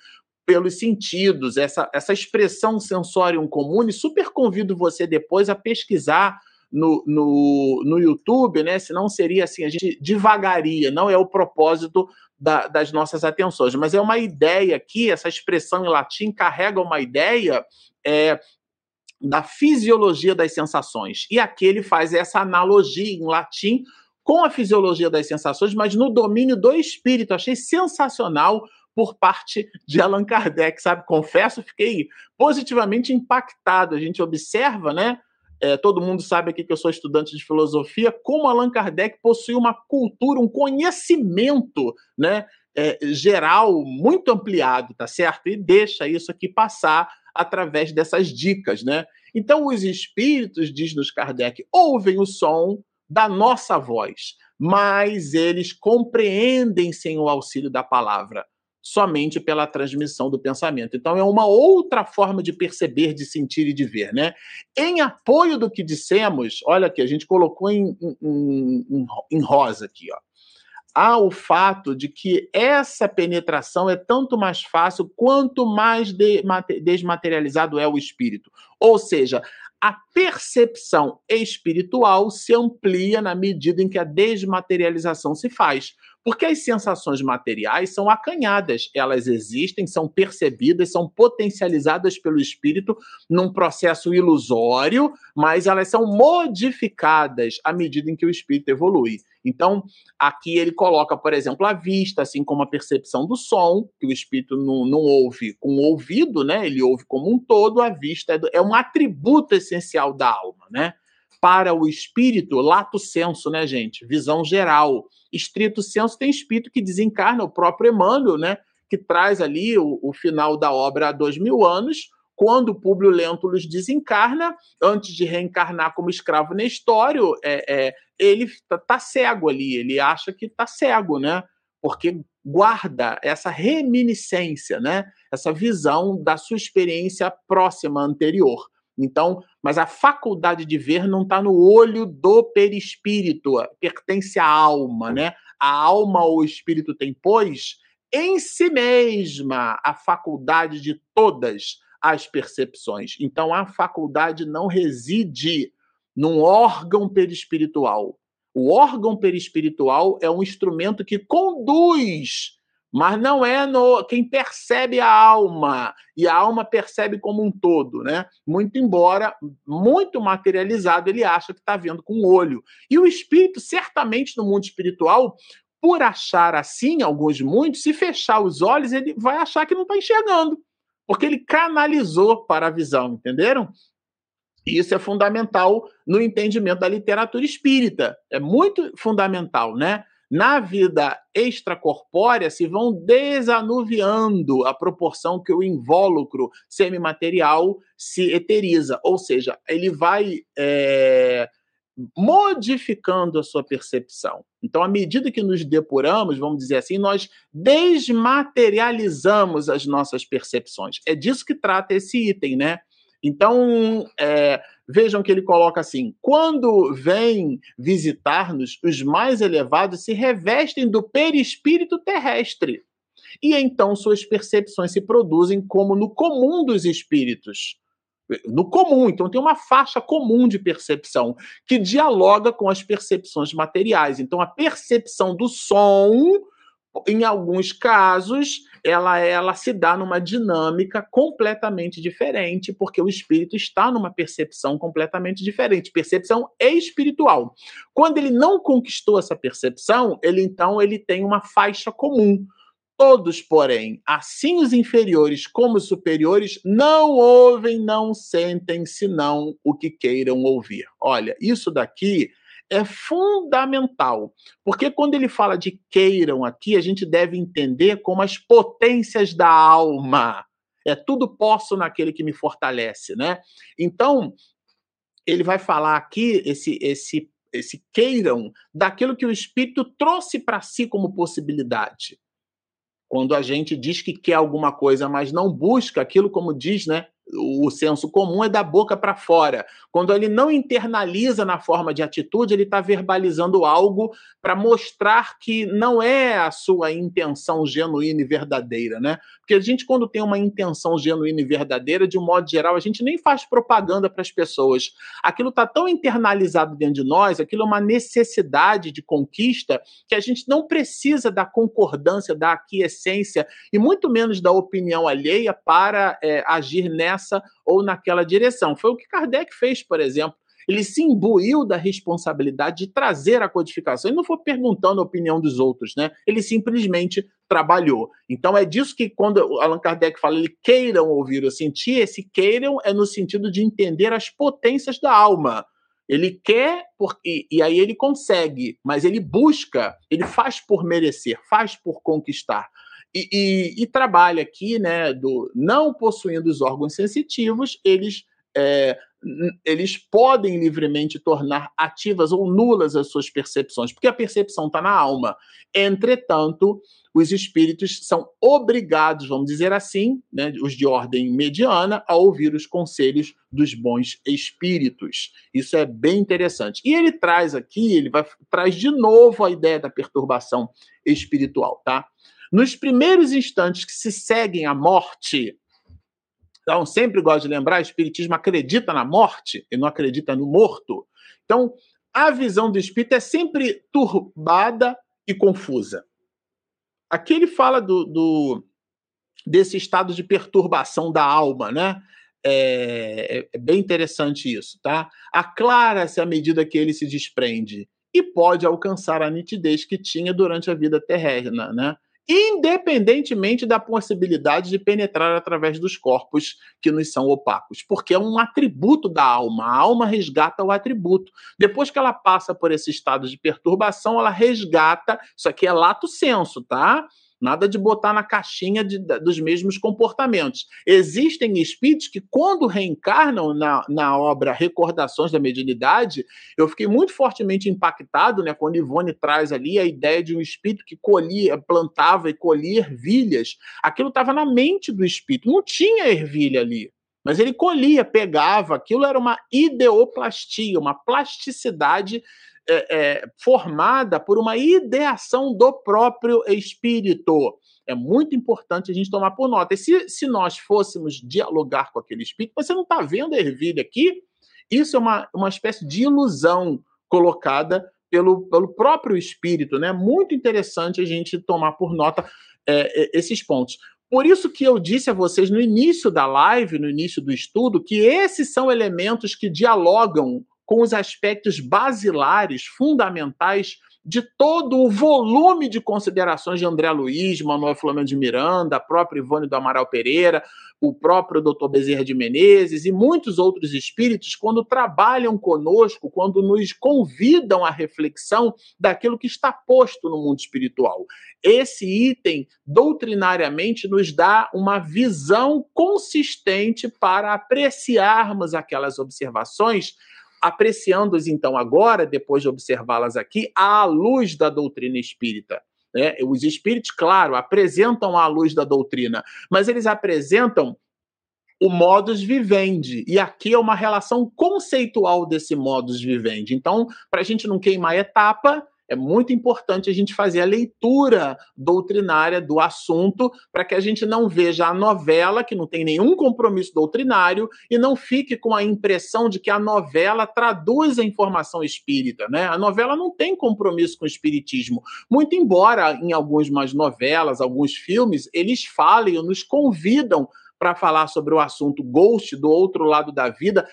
pelos sentidos, essa, essa expressão sensorium comune, super convido você depois a pesquisar no, no, no YouTube, né? Senão seria assim, a gente devagaria, não é o propósito da, das nossas atenções, mas é uma ideia aqui, essa expressão em latim carrega uma ideia é, da fisiologia das sensações. E aqui ele faz essa analogia em latim com a fisiologia das sensações, mas no domínio do espírito. Achei sensacional por parte de Allan Kardec, sabe? Confesso, fiquei positivamente impactado. A gente observa, né? É, todo mundo sabe aqui que eu sou estudante de filosofia, como Allan Kardec possui uma cultura, um conhecimento, né? É, geral muito ampliado, tá certo? E deixa isso aqui passar através dessas dicas, né? Então, os espíritos, diz-nos Kardec, ouvem o som da nossa voz, mas eles compreendem sem o auxílio da palavra somente pela transmissão do pensamento. Então, é uma outra forma de perceber, de sentir e de ver. Né? Em apoio do que dissemos, olha aqui, a gente colocou em, em, em, em rosa aqui, ó. Há o fato de que essa penetração é tanto mais fácil quanto mais de, desmaterializado é o espírito. Ou seja, a percepção espiritual se amplia na medida em que a desmaterialização se faz. Porque as sensações materiais são acanhadas, elas existem, são percebidas, são potencializadas pelo espírito num processo ilusório, mas elas são modificadas à medida em que o espírito evolui. Então, aqui ele coloca, por exemplo, a vista, assim como a percepção do som, que o espírito não, não ouve com o ouvido, né? Ele ouve como um todo, a vista é, é um atributo essencial da alma, né? para o espírito, lato senso, né, gente? Visão geral. Estrito senso tem espírito que desencarna, o próprio Emmanuel, né? Que traz ali o, o final da obra há dois mil anos, quando Públio Lentulus desencarna, antes de reencarnar como escravo Nestório, é, é, ele está tá cego ali, ele acha que está cego, né? Porque guarda essa reminiscência, né? Essa visão da sua experiência próxima, anterior. Então, mas a faculdade de ver não está no olho do perispírito, pertence à alma, né? A alma ou o espírito tem, pois, em si mesma a faculdade de todas as percepções. Então, a faculdade não reside num órgão perispiritual. O órgão perispiritual é um instrumento que conduz mas não é no quem percebe a alma e a alma percebe como um todo, né? Muito embora muito materializado ele acha que está vendo com o olho. E o espírito certamente no mundo espiritual, por achar assim, alguns muitos, se fechar os olhos ele vai achar que não está enxergando, porque ele canalizou para a visão, entenderam? E isso é fundamental no entendimento da literatura espírita. É muito fundamental, né? Na vida extracorpórea se vão desanuviando a proporção que o invólucro semimaterial se eteriza, ou seja, ele vai é, modificando a sua percepção. Então, à medida que nos depuramos, vamos dizer assim, nós desmaterializamos as nossas percepções. É disso que trata esse item, né? Então, é, Vejam que ele coloca assim: quando vêm visitar-nos, os mais elevados se revestem do perispírito terrestre. E então suas percepções se produzem como no comum dos espíritos. No comum, então tem uma faixa comum de percepção que dialoga com as percepções materiais. Então a percepção do som em alguns casos, ela, ela se dá numa dinâmica completamente diferente, porque o espírito está numa percepção completamente diferente, percepção espiritual. Quando ele não conquistou essa percepção, ele então ele tem uma faixa comum. Todos, porém, assim os inferiores como os superiores, não ouvem, não sentem, senão o que queiram ouvir. Olha, isso daqui é fundamental, porque quando ele fala de queiram aqui, a gente deve entender como as potências da alma. É tudo posso naquele que me fortalece, né? Então, ele vai falar aqui esse esse esse queiram daquilo que o espírito trouxe para si como possibilidade. Quando a gente diz que quer alguma coisa, mas não busca aquilo, como diz, né? O senso comum é da boca para fora. Quando ele não internaliza na forma de atitude, ele está verbalizando algo para mostrar que não é a sua intenção genuína e verdadeira, né? Porque a gente, quando tem uma intenção genuína e verdadeira, de um modo geral, a gente nem faz propaganda para as pessoas. Aquilo está tão internalizado dentro de nós, aquilo é uma necessidade de conquista, que a gente não precisa da concordância, da aquiescência e muito menos da opinião alheia para é, agir nessa nessa ou naquela direção. Foi o que Kardec fez, por exemplo. Ele se imbuiu da responsabilidade de trazer a codificação. Ele não foi perguntando a opinião dos outros, né? Ele simplesmente trabalhou. Então é disso que quando Allan Kardec fala, ele queiram ouvir ou sentir, esse queiram é no sentido de entender as potências da alma. Ele quer por, e, e, aí ele consegue, mas ele busca, ele faz por merecer, faz por conquistar e, e, e, trabalha aqui, né, do não possuindo os órgãos sensitivos, eles é, eles podem livremente tornar ativas ou nulas as suas percepções, porque a percepção está na alma. Entretanto, os espíritos são obrigados, vamos dizer assim, né, os de ordem mediana, a ouvir os conselhos dos bons espíritos. Isso é bem interessante. E ele traz aqui, ele vai traz de novo a ideia da perturbação espiritual, tá? Nos primeiros instantes que se seguem à morte, então sempre gosto de lembrar, o Espiritismo acredita na morte e não acredita no morto. Então, a visão do espírito é sempre turbada e confusa. Aqui ele fala do, do desse estado de perturbação da alma, né? É, é, é bem interessante isso, tá? Aclara-se à medida que ele se desprende e pode alcançar a nitidez que tinha durante a vida terrena, né? Independentemente da possibilidade de penetrar através dos corpos que nos são opacos, porque é um atributo da alma. A alma resgata o atributo. Depois que ela passa por esse estado de perturbação, ela resgata. Isso aqui é lato senso, tá? Nada de botar na caixinha de, dos mesmos comportamentos. Existem espíritos que, quando reencarnam na, na obra Recordações da Mediunidade, eu fiquei muito fortemente impactado né, quando Ivone traz ali a ideia de um espírito que colhia, plantava e colhia ervilhas. Aquilo estava na mente do espírito, não tinha ervilha ali. Mas ele colhia, pegava, aquilo era uma ideoplastia, uma plasticidade é, é, formada por uma ideação do próprio espírito. É muito importante a gente tomar por nota. E se, se nós fôssemos dialogar com aquele espírito, você não está vendo a ervilha aqui? Isso é uma, uma espécie de ilusão colocada pelo, pelo próprio espírito, né? Muito interessante a gente tomar por nota é, é esses pontos. Por isso que eu disse a vocês no início da live, no início do estudo, que esses são elementos que dialogam com os aspectos basilares, fundamentais de todo o volume de considerações de André Luiz, Manuel Flamengo de Miranda, a própria Ivone do Amaral Pereira, o próprio Dr. Bezerra de Menezes e muitos outros espíritos, quando trabalham conosco, quando nos convidam à reflexão daquilo que está posto no mundo espiritual. Esse item, doutrinariamente, nos dá uma visão consistente para apreciarmos aquelas observações apreciando-as então agora, depois de observá-las aqui, à luz da doutrina espírita. Né? Os espíritos, claro, apresentam a luz da doutrina, mas eles apresentam o modus vivendi. E aqui é uma relação conceitual desse modus vivendi. Então, para a gente não queimar etapa, é muito importante a gente fazer a leitura doutrinária do assunto para que a gente não veja a novela, que não tem nenhum compromisso doutrinário, e não fique com a impressão de que a novela traduz a informação espírita. Né? A novela não tem compromisso com o espiritismo. Muito embora em algumas novelas, alguns filmes, eles falem ou nos convidam para falar sobre o assunto ghost do outro lado da vida,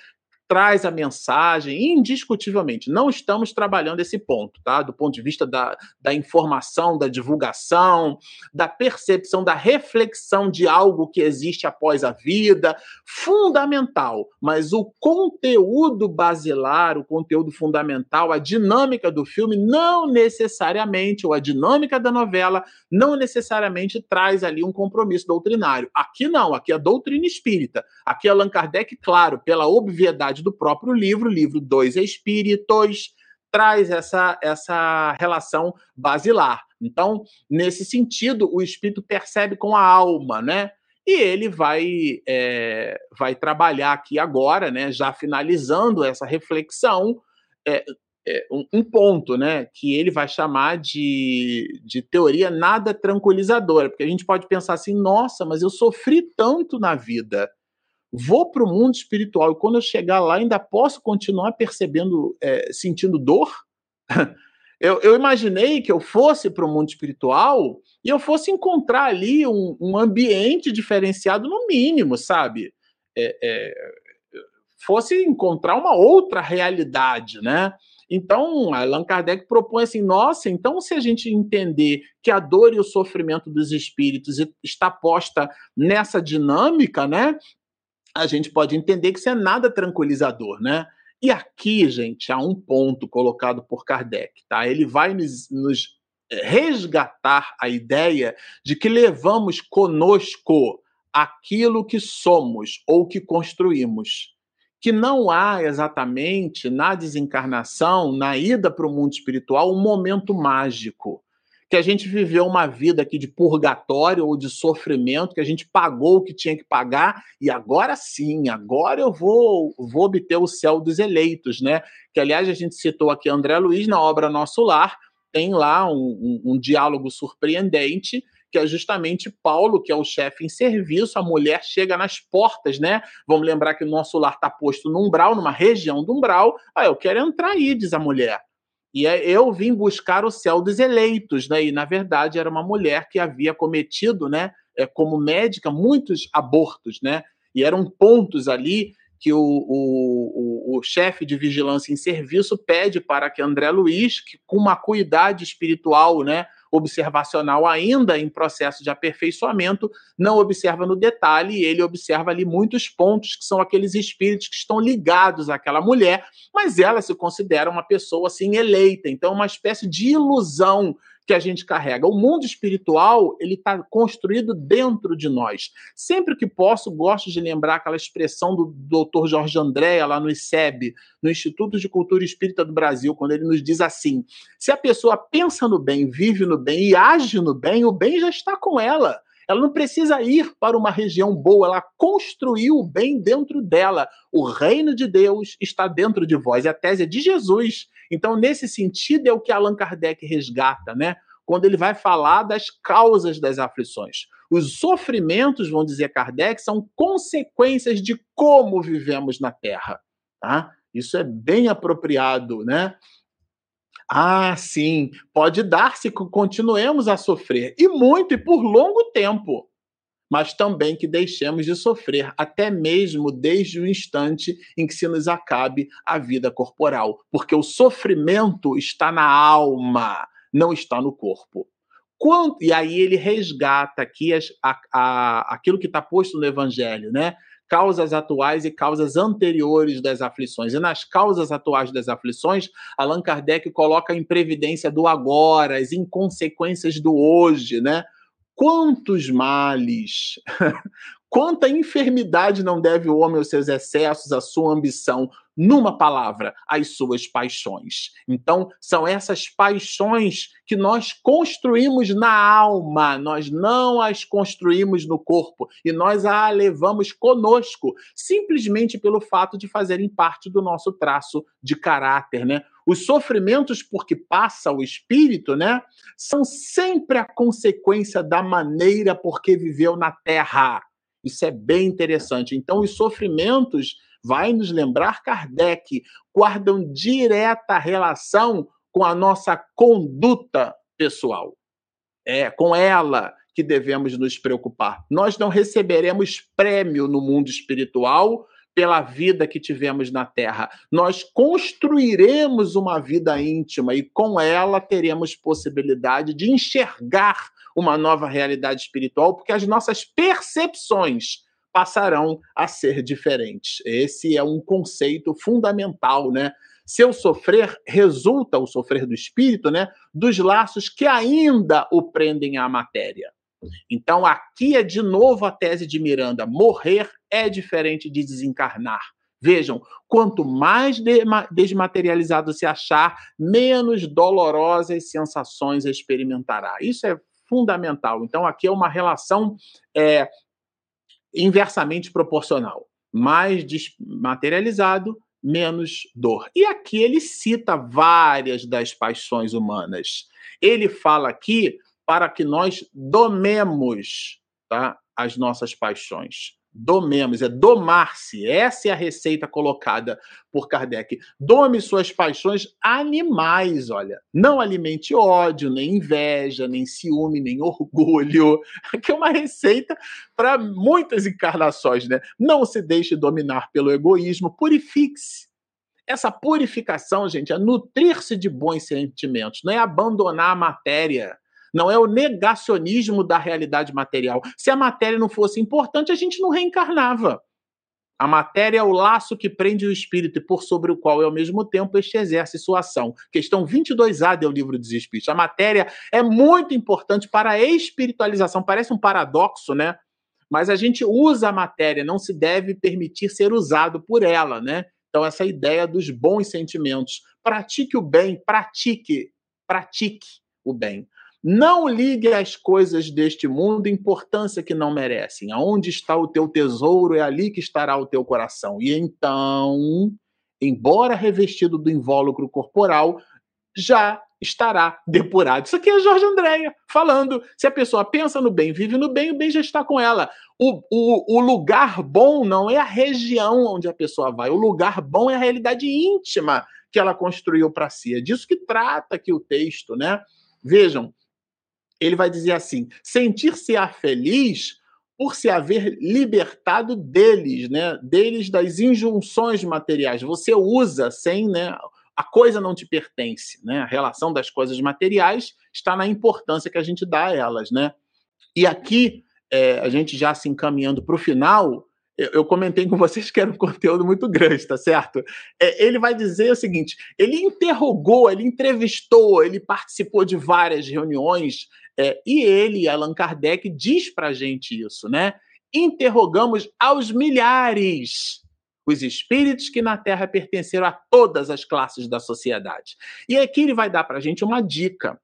traz a mensagem, indiscutivelmente. Não estamos trabalhando esse ponto, tá? Do ponto de vista da, da informação, da divulgação, da percepção, da reflexão de algo que existe após a vida, fundamental. Mas o conteúdo basilar, o conteúdo fundamental, a dinâmica do filme, não necessariamente, ou a dinâmica da novela, não necessariamente traz ali um compromisso doutrinário. Aqui não, aqui é doutrina espírita. Aqui Allan Kardec, claro, pela obviedade do próprio livro, livro Dois Espíritos, traz essa, essa relação basilar. Então, nesse sentido, o espírito percebe com a alma, né? E ele vai, é, vai trabalhar aqui agora, né? Já finalizando essa reflexão, é, é, um, um, ponto, né? Que ele vai chamar de, de teoria nada tranquilizadora, porque a gente pode pensar assim: nossa, mas eu sofri tanto na vida vou para o mundo espiritual e quando eu chegar lá ainda posso continuar percebendo, é, sentindo dor? eu, eu, imaginei que eu fosse para o mundo espiritual e eu fosse encontrar ali um, um ambiente diferenciado no mínimo, sabe? É, é, fosse encontrar uma outra realidade, né? Então, Allan Kardec propõe assim: nossa, então se a gente entender que a dor e o sofrimento dos espíritos está posta nessa dinâmica, né? A gente pode entender que isso é nada tranquilizador, né? E aqui, gente, há um ponto colocado por Kardec, tá? Ele vai nos, nos eh, resgatar a ideia de que levamos conosco aquilo que somos ou que construímos. Que não há exatamente na desencarnação, na ida para o mundo espiritual, um momento mágico que a gente viveu uma vida aqui de purgatório ou de sofrimento, que a gente pagou o que tinha que pagar e agora sim, agora eu vou, vou obter o céu dos eleitos, né? Que aliás a gente citou aqui André Luiz na obra Nosso Lar, tem lá um, um, um diálogo surpreendente que é justamente Paulo, que é o chefe em serviço, a mulher chega nas portas, né? Vamos lembrar que o nosso lar está posto no umbral, numa região do umbral. Ah, eu quero entrar aí, diz a mulher. E eu vim buscar o céu dos eleitos, né? E na verdade era uma mulher que havia cometido, né, é, como médica, muitos abortos, né? E eram pontos ali que o, o, o, o chefe de vigilância em serviço pede para que André Luiz, que com uma cuidade espiritual, né, observacional ainda em processo de aperfeiçoamento, não observa no detalhe, e ele observa ali muitos pontos que são aqueles espíritos que estão ligados àquela mulher, mas ela se considera uma pessoa assim eleita, então uma espécie de ilusão que a gente carrega. O mundo espiritual, ele está construído dentro de nós. Sempre que posso, gosto de lembrar aquela expressão do Dr. Jorge Andréa, lá no ICEB, no Instituto de Cultura Espírita do Brasil, quando ele nos diz assim: se a pessoa pensa no bem, vive no bem e age no bem, o bem já está com ela. Ela não precisa ir para uma região boa, ela construiu o bem dentro dela. O reino de Deus está dentro de vós. E a tese é de Jesus. Então, nesse sentido, é o que Allan Kardec resgata, né? Quando ele vai falar das causas das aflições. Os sofrimentos, vão dizer Kardec, são consequências de como vivemos na Terra. Tá? Isso é bem apropriado, né? Ah, sim, pode dar-se que continuemos a sofrer, e muito, e por longo tempo, mas também que deixemos de sofrer, até mesmo desde o instante em que se nos acabe a vida corporal, porque o sofrimento está na alma, não está no corpo. Quanto, e aí ele resgata aqui as, a, a, aquilo que está posto no Evangelho, né? Causas atuais e causas anteriores das aflições. E nas causas atuais das aflições, Allan Kardec coloca a imprevidência do agora, as inconsequências do hoje, né? Quantos males, Quanta enfermidade não deve o homem aos seus excessos, à sua ambição, numa palavra, as suas paixões. Então, são essas paixões que nós construímos na alma, nós não as construímos no corpo e nós a levamos conosco, simplesmente pelo fato de fazerem parte do nosso traço de caráter, né? Os sofrimentos por que passa o espírito, né, são sempre a consequência da maneira por que viveu na terra. Isso é bem interessante. Então, os sofrimentos, vai nos lembrar Kardec, guardam direta relação com a nossa conduta pessoal. É com ela que devemos nos preocupar. Nós não receberemos prêmio no mundo espiritual pela vida que tivemos na Terra. Nós construiremos uma vida íntima e com ela teremos possibilidade de enxergar uma nova realidade espiritual, porque as nossas percepções passarão a ser diferentes. Esse é um conceito fundamental, né? Se eu sofrer, resulta o sofrer do espírito, né, dos laços que ainda o prendem à matéria. Então, aqui é de novo a tese de Miranda: morrer é diferente de desencarnar. Vejam, quanto mais desmaterializado se achar, menos dolorosas sensações experimentará. Isso é fundamental. Então, aqui é uma relação é, inversamente proporcional. Mais desmaterializado, menos dor. E aqui ele cita várias das paixões humanas. Ele fala aqui para que nós domemos tá, as nossas paixões. Domemos, é domar-se. Essa é a receita colocada por Kardec. Dome suas paixões animais, olha. Não alimente ódio, nem inveja, nem ciúme, nem orgulho. Aqui é uma receita para muitas encarnações, né? Não se deixe dominar pelo egoísmo, purifique-se. Essa purificação, gente, é nutrir-se de bons sentimentos, não é abandonar a matéria não é o negacionismo da realidade material. Se a matéria não fosse importante, a gente não reencarnava. A matéria é o laço que prende o espírito e por sobre o qual, ao mesmo tempo, este exerce sua ação. Questão 22A do livro dos Espíritos. A matéria é muito importante para a espiritualização. Parece um paradoxo, né? Mas a gente usa a matéria, não se deve permitir ser usado por ela, né? Então, essa ideia dos bons sentimentos. Pratique o bem, pratique, pratique o bem. Não ligue às coisas deste mundo importância que não merecem. Aonde está o teu tesouro, é ali que estará o teu coração. E então, embora revestido do invólucro corporal, já estará depurado. Isso aqui é Jorge Andréia falando. Se a pessoa pensa no bem, vive no bem, o bem já está com ela. O, o, o lugar bom não é a região onde a pessoa vai. O lugar bom é a realidade íntima que ela construiu para si. É disso que trata aqui o texto, né? Vejam, ele vai dizer assim: sentir-se-á feliz por se haver libertado deles, né? Deles das injunções materiais. Você usa sem, né? A coisa não te pertence, né? A relação das coisas materiais está na importância que a gente dá a elas, né? E aqui, é, a gente já se encaminhando para o final, eu, comentei com vocês que era um conteúdo muito grande, tá certo? É, ele vai dizer o seguinte: ele interrogou, ele entrevistou, ele participou de várias reuniões é, e ele, Allan Kardec, diz para a gente isso, né? Interrogamos aos milhares os espíritos que na Terra pertenceram a todas as classes da sociedade. E aqui ele vai dar para a gente uma dica.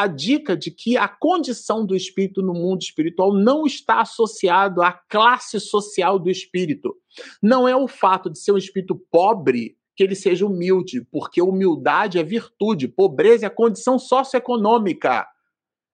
A dica de que a condição do espírito no mundo espiritual não está associado à classe social do espírito. Não é o fato de ser um espírito pobre que ele seja humilde, porque humildade é virtude, pobreza é condição socioeconômica.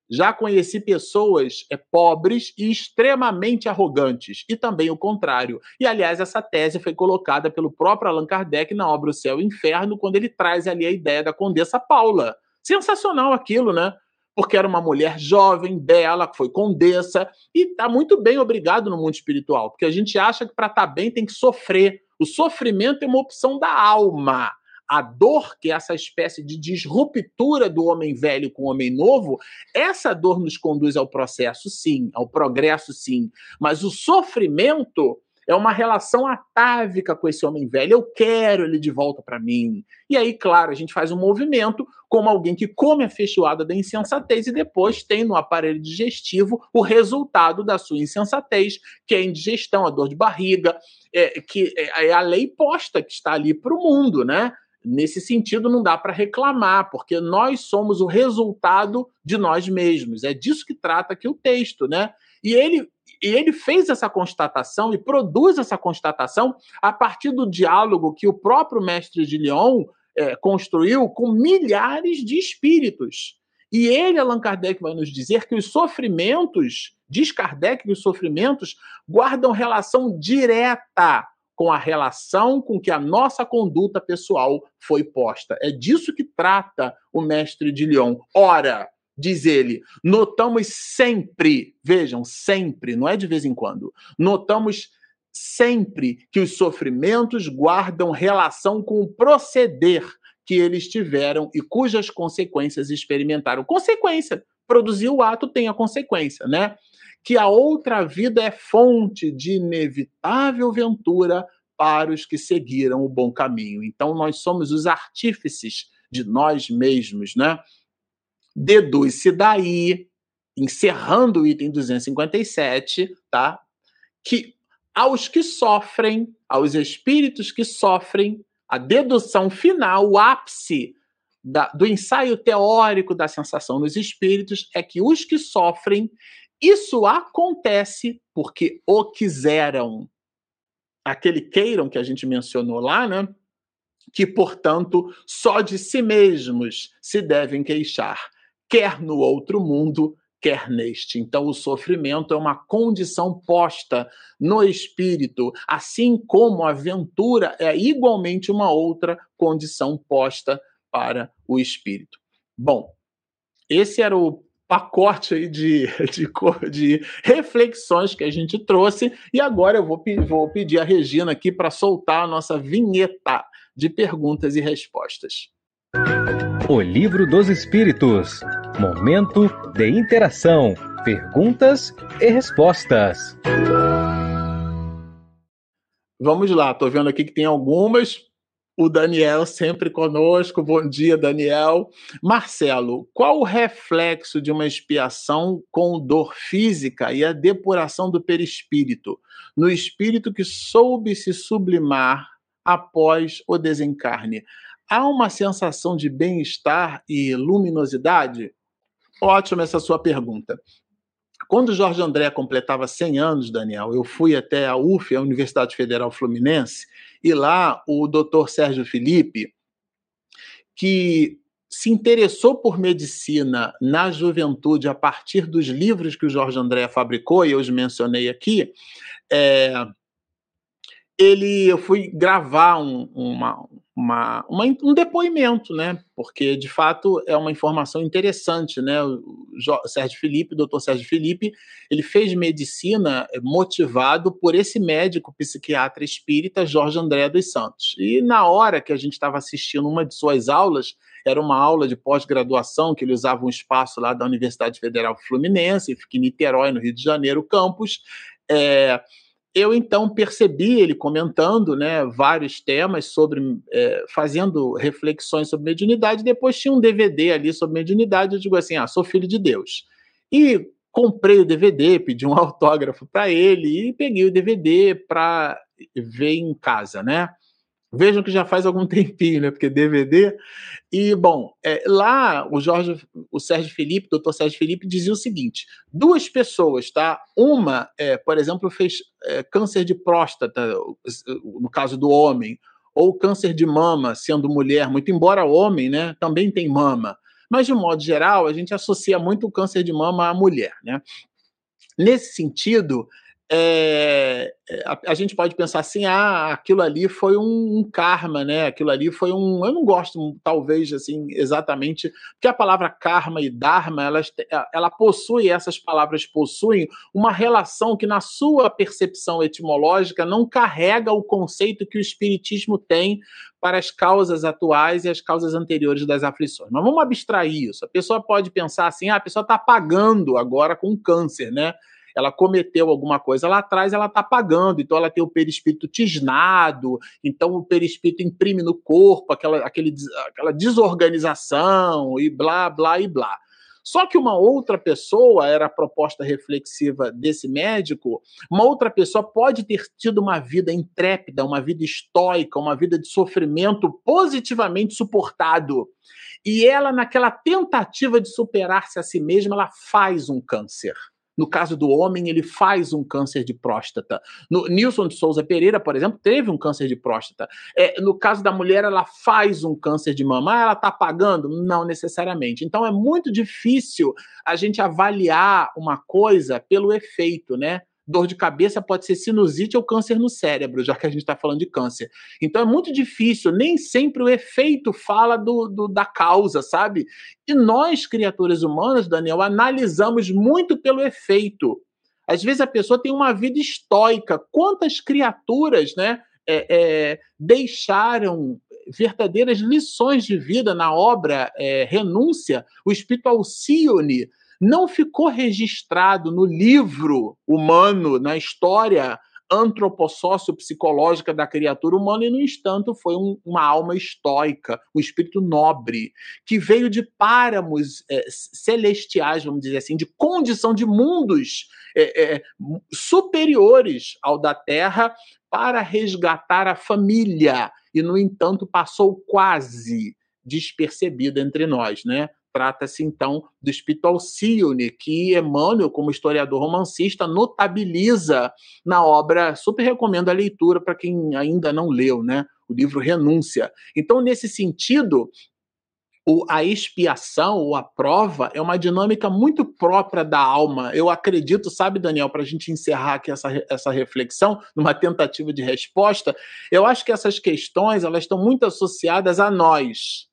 Já conheci pessoas é, pobres e extremamente arrogantes, e também o contrário. E, aliás, essa tese foi colocada pelo próprio Allan Kardec na obra O Céu e o Inferno, quando ele traz ali a ideia da Condessa Paula. Sensacional aquilo, né? Porque era uma mulher jovem, bela, que foi condessa, e está muito bem obrigado no mundo espiritual, porque a gente acha que para estar tá bem tem que sofrer. O sofrimento é uma opção da alma a dor, que é essa espécie de disruptura do homem velho com o homem novo, essa dor nos conduz ao processo, sim, ao progresso, sim. Mas o sofrimento É uma relação atávica com esse homem velho. Eu quero ele de volta para mim. E aí, claro, a gente faz um movimento como alguém que come a feijoada da insensatez e depois tem no aparelho digestivo o resultado da sua insensatez, que é a indigestão, a dor de barriga, é, que é, é a lei posta que está ali para o mundo, né? Nesse sentido, não dá para reclamar, porque nós somos o resultado de nós mesmos. É disso que trata aqui o texto, né? E ele, e ele fez essa constatação e produz essa constatação a partir do diálogo que o próprio mestre de Lyon é, construiu com milhares de espíritos. E ele, Allan Kardec, vai nos dizer que os sofrimentos, diz Kardec que os sofrimentos guardam relação direta com a relação com que a nossa conduta pessoal foi posta. É disso que trata o mestre de Lyon. Ora, diz ele, notamos sempre, vejam, sempre, não é de vez em quando, notamos sempre que os sofrimentos guardam relação com o proceder que eles tiveram e cujas consequências experimentaram. Consequência, produzir o ato tem a consequência, né? Que a outra vida é fonte de inevitável ventura para os que seguiram o bom caminho. Então nós somos os artífices de nós mesmos, né? Deduz-se daí, encerrando o item 257, tá? Que aos que sofrem, aos espíritos que sofrem, a dedução final, o ápice da, do ensaio teórico da sensação nos espíritos é que os que sofrem, isso acontece porque o quiseram. Aquele queiram que a gente mencionou lá, né? Que, portanto, só de si mesmos se devem queixar quer no outro mundo, quer neste. Então, o sofrimento é uma condição posta no espírito, assim como a aventura é igualmente uma outra condição posta para o espírito. Bom, esse era o pacote aí de, de, de reflexões que a gente trouxe, e agora eu vou, vou pedir a Regina aqui para soltar a nossa vinheta de perguntas e respostas.
O Livro dos Espíritos. Momento de interação, perguntas e respostas.
Vamos lá, estou vendo aqui que tem algumas. O Daniel sempre conosco. Bom dia, Daniel. Marcelo, qual o reflexo de uma expiação com dor física e a depuração do perispírito no espírito que soube se sublimar após o desencarne? Há uma sensação de bem-estar e luminosidade? Ótima essa sua pergunta. Quando Jorge André completava 100 anos, Daniel, eu fui até a UF, a Universidade Federal Fluminense, e lá o doutor Sérgio Felipe, que se interessou por medicina na juventude a partir dos livros que o Jorge André fabricou, e eu os mencionei aqui, é, ele, eu fui gravar um, uma, uma, uma, um depoimento, né? Porque de fato é uma informação interessante, né? O Sérgio Felipe, o doutor Sérgio Felipe, ele fez medicina motivado por esse médico psiquiatra espírita Jorge André dos Santos. E na hora que a gente estava assistindo uma de suas aulas, era uma aula de pós-graduação que ele usava um espaço lá da Universidade Federal Fluminense, em Niterói, no Rio de Janeiro, campus. É, eu então percebi ele comentando né, vários temas sobre, é, fazendo reflexões sobre mediunidade, depois tinha um DVD ali sobre mediunidade, eu digo assim, ah, sou filho de Deus. E comprei o DVD, pedi um autógrafo para ele e peguei o DVD para ver em casa, né? Vejam que já faz algum tempinho, né? Porque DVD. E, bom, é, lá o Jorge, o Sérgio Felipe, doutor Sérgio Felipe, dizia o seguinte: duas pessoas, tá? Uma, é, por exemplo, fez é, câncer de próstata, no caso do homem, ou câncer de mama, sendo mulher, muito embora homem, né? Também tem mama. Mas, de modo geral, a gente associa muito o câncer de mama à mulher, né? Nesse sentido, é, a, a, gente pode pensar assim, ah, aquilo ali foi um, um, karma, né? Aquilo ali foi um. Eu não gosto, talvez, assim, exatamente, porque a palavra karma e dharma, elas, ela possui, essas palavras possuem uma relação que, na sua percepção etimológica, não carrega o conceito que o Espiritismo tem para as causas atuais e as causas anteriores das aflições. Mas vamos abstrair isso. A pessoa pode pensar assim, ah, a pessoa está pagando agora com câncer, né? Ela cometeu alguma coisa lá atrás, ela está pagando, então ela tem o perispírito tisnado, então o perispírito imprime no corpo aquela, aquele, aquela desorganização e blá, blá e blá. Só que uma outra pessoa, era a proposta reflexiva desse médico, uma outra pessoa pode ter tido uma vida intrépida, uma vida estoica, uma vida de sofrimento positivamente suportado. E ela, naquela tentativa de superar-se a si mesma, ela faz um câncer. No caso do homem, ele faz um câncer de próstata. No, Nilson de Souza Pereira, por exemplo, teve um câncer de próstata. É, no caso da mulher, ela faz um câncer de mama. Ah, ela está pagando? Não necessariamente. Então é muito difícil a gente avaliar uma coisa pelo efeito, né? Dor de cabeça pode ser sinusite ou câncer no cérebro, já que a gente está falando de câncer. Então é muito difícil, nem sempre o efeito fala do, do, da causa, sabe? E nós, criaturas humanas, Daniel, analisamos muito pelo efeito. Às vezes a pessoa tem uma vida estoica. Quantas criaturas, né? É, é, deixaram verdadeiras lições de vida na obra é, Renúncia, o espírito Alcione não ficou registrado no livro humano, na história antropossócio-psicológica da criatura humana e, no entanto, foi um, uma alma estoica, um espírito nobre, que veio de páramos é, celestiais, vamos dizer assim, de condição de mundos é, é, superiores ao da Terra para resgatar a família e, no entanto, passou quase despercebida entre nós, né? Trata-se, então, do espírito Alcione, que Emmanuel, como historiador romancista, notabiliza na obra. Super recomendo a leitura para quem ainda não leu, né? O livro Renúncia. Então, nesse sentido, o, a expiação ou a prova é uma dinâmica muito própria da alma. Eu acredito, sabe, Daniel, para a gente encerrar aqui essa, essa reflexão, numa tentativa de resposta, eu acho que essas questões elas estão muito associadas a nós.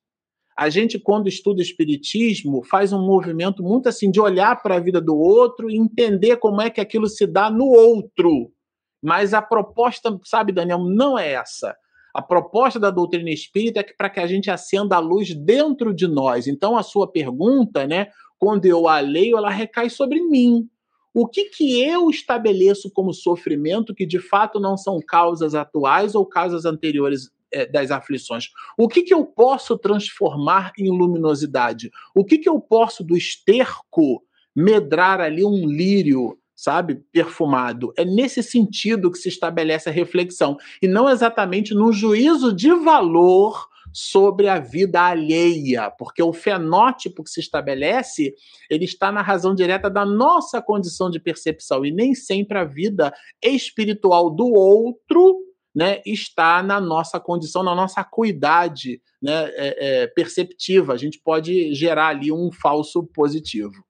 A gente, quando estuda Espiritismo, faz um movimento muito assim de olhar para a vida do outro e entender como é que aquilo se dá no outro. Mas a proposta, sabe, Daniel, não é essa. A proposta da doutrina espírita é para que a gente acenda a luz dentro de nós. Então, a sua pergunta, né, quando eu a leio, ela recai sobre mim. O que, que eu estabeleço como sofrimento que de fato não são causas atuais ou causas anteriores é, das aflições. O que, que eu posso transformar em luminosidade? O que, que eu posso do esterco medrar ali um lírio, sabe, perfumado? É nesse sentido que se estabelece a reflexão e não exatamente no juízo de valor sobre a vida alheia, porque o fenótipo que se estabelece, ele está na razão direta da nossa condição de percepção e nem sempre a vida espiritual do outro né, está na nossa condição, na nossa acuidade né, é, é, perceptiva. A gente pode gerar ali um falso positivo.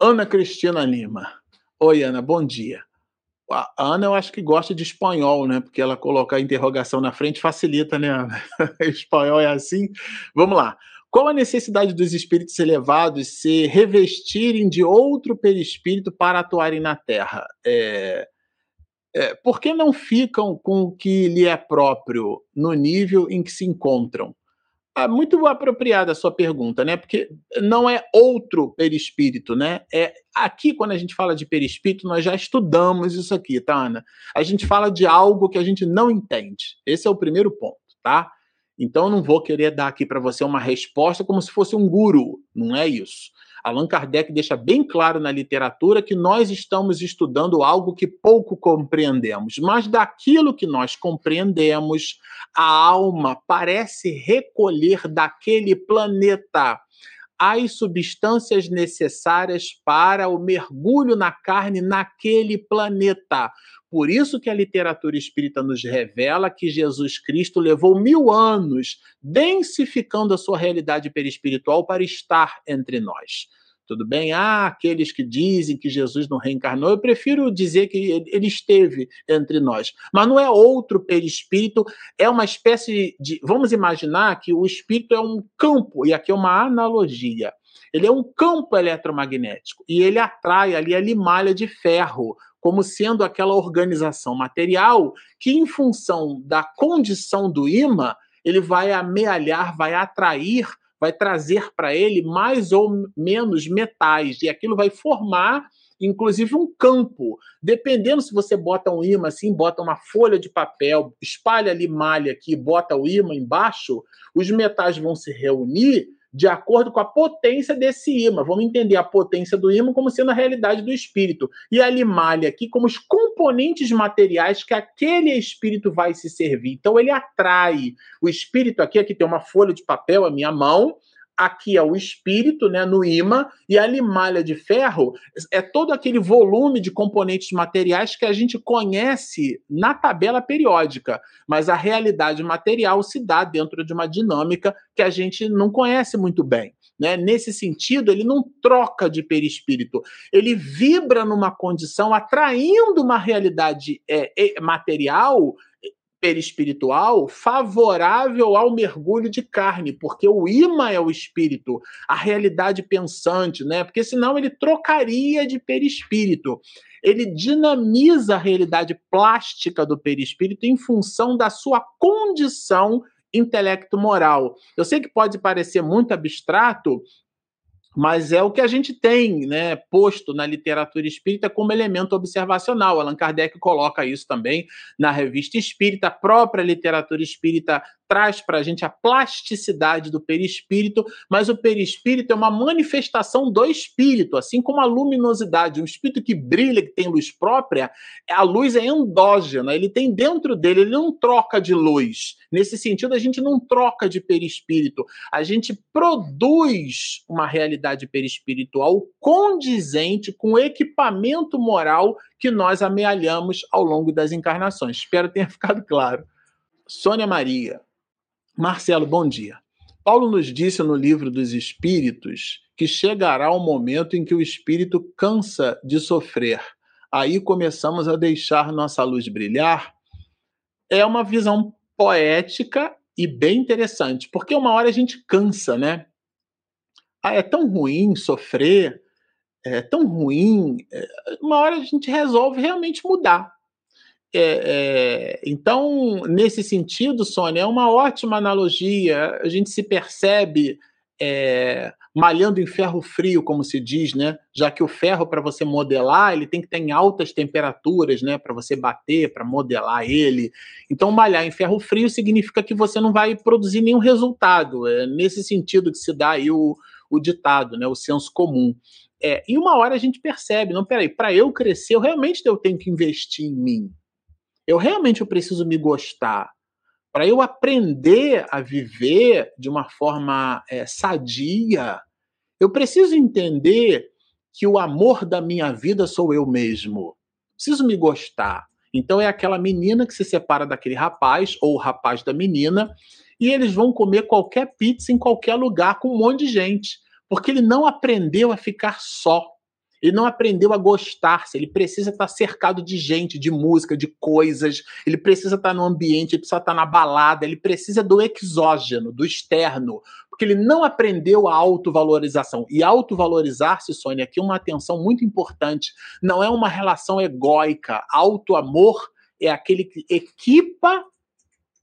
Ana Cristina Lima. Oi, Ana, bom dia. A Ana, eu acho que gosta de espanhol, né? Porque ela colocar a interrogação na frente facilita, né? espanhol é assim. Vamos lá. Qual a necessidade dos espíritos elevados se revestirem de outro perispírito para atuarem na Terra? É, é, por que não ficam com o que lhe é próprio no nível em que se encontram? É muito apropriada a sua pergunta, né? Porque não é outro perispírito, né? É aqui quando a gente fala de perispírito, nós já estudamos isso aqui, tá, Ana? A gente fala de algo que a gente não entende. Esse é o primeiro ponto, tá? Então não vou querer dar aqui para você uma resposta como se fosse um guru, não é isso. Allan Kardec deixa bem claro na literatura que nós estamos estudando algo que pouco compreendemos, mas daquilo que nós compreendemos, a alma parece recolher daquele planeta as substâncias necessárias para o mergulho na carne naquele planeta. Por isso que a literatura espírita nos revela que Jesus Cristo levou mil anos densificando a sua realidade perispiritual para estar entre nós. Tudo bem? Ah, aqueles que dizem que Jesus não reencarnou, eu prefiro dizer que ele esteve entre nós. Mas não é outro perispírito, é uma espécie de. Vamos imaginar que o espírito é um campo, e aqui é uma analogia. Ele é um campo eletromagnético e ele atrai ali a limalha de ferro, como sendo aquela organização material que, em função da condição do imã, ele vai amealhar, vai atrair vai trazer para ele mais ou menos metais, e aquilo vai formar inclusive um campo. Dependendo se você bota um imã assim, bota uma folha de papel, espalha ali malha aqui, bota o imã embaixo, os metais vão se reunir de acordo com a potência desse imã. Vamos entender a potência do imã como sendo a realidade do espírito. E a limalha aqui como os componentes materiais que aquele espírito vai se servir. Então ele atrai o espírito aqui, aqui tem uma folha de papel, a minha mão, aqui é o espírito, né, no imã, e a limalha de ferro é todo aquele volume de componentes materiais que a gente conhece na tabela periódica, mas a realidade material se dá dentro de uma dinâmica que a gente não conhece muito bem. Né? Nesse sentido, ele não troca de perispírito, ele vibra numa condição atraindo uma realidade é, é, material perispiritual favorável ao mergulho de carne, porque o imã é o espírito, a realidade pensante, né? Porque senão ele trocaria de perispírito. Ele dinamiza a realidade plástica do perispírito em função da sua condição intelecto-moral. Eu sei que pode parecer muito abstrato, mas é o que a gente tem né, posto na literatura espírita como elemento observacional. Allan Kardec coloca isso também na revista espírita, a própria literatura espírita traz para a gente a plasticidade do perispírito, mas o perispírito é uma manifestação do espírito, assim como a luminosidade. Um espírito que brilha, que tem luz própria, a luz é endógena, ele tem dentro dele, ele não troca de luz. Nesse sentido, a gente não troca de perispírito, a gente produz uma realidade perispiritual condizente com o equipamento moral que nós amealhamos ao longo das encarnações. Espero tenha ficado claro. Sônia Maria. Marcelo, bom dia. Paulo nos disse no livro dos Espíritos que chegará o momento em que o espírito cansa de sofrer. Aí começamos a deixar nossa luz brilhar. É uma visão poética e bem interessante, porque uma hora a gente cansa, né? Ah, é tão ruim sofrer, é tão ruim. É, uma hora a gente resolve realmente mudar. É, é, então, nesse sentido, Sônia, é uma ótima analogia. A gente se percebe é, malhando em ferro frio, como se diz, né? Já que o ferro, para você modelar, ele tem que ter em altas temperaturas, né? Para você bater, para modelar ele. Então, malhar em ferro frio significa que você não vai produzir nenhum resultado. É nesse sentido que se dá aí o, o ditado, né? O senso comum. É, e uma hora a gente percebe, não, peraí, para eu crescer, eu realmente eu tenho que investir em mim. Eu realmente eu preciso me gostar. Para eu aprender a viver de uma forma é, sadia, eu preciso entender que o amor da minha vida sou eu mesmo. Preciso me gostar. Então é aquela menina que se separa daquele rapaz, ou o rapaz da menina, e eles vão comer qualquer pizza em qualquer lugar com um monte de gente, porque ele não aprendeu a ficar só. Ele não aprendeu a gostar-se, ele precisa estar cercado de gente, de música, de coisas, ele precisa estar no ambiente, ele precisa estar na balada, ele precisa do exógeno, do externo, porque ele não aprendeu a autovalorização. E autovalorizar-se, Sônia, aqui é uma atenção muito importante, não é uma relação egóica. Auto-amor é aquele que equipa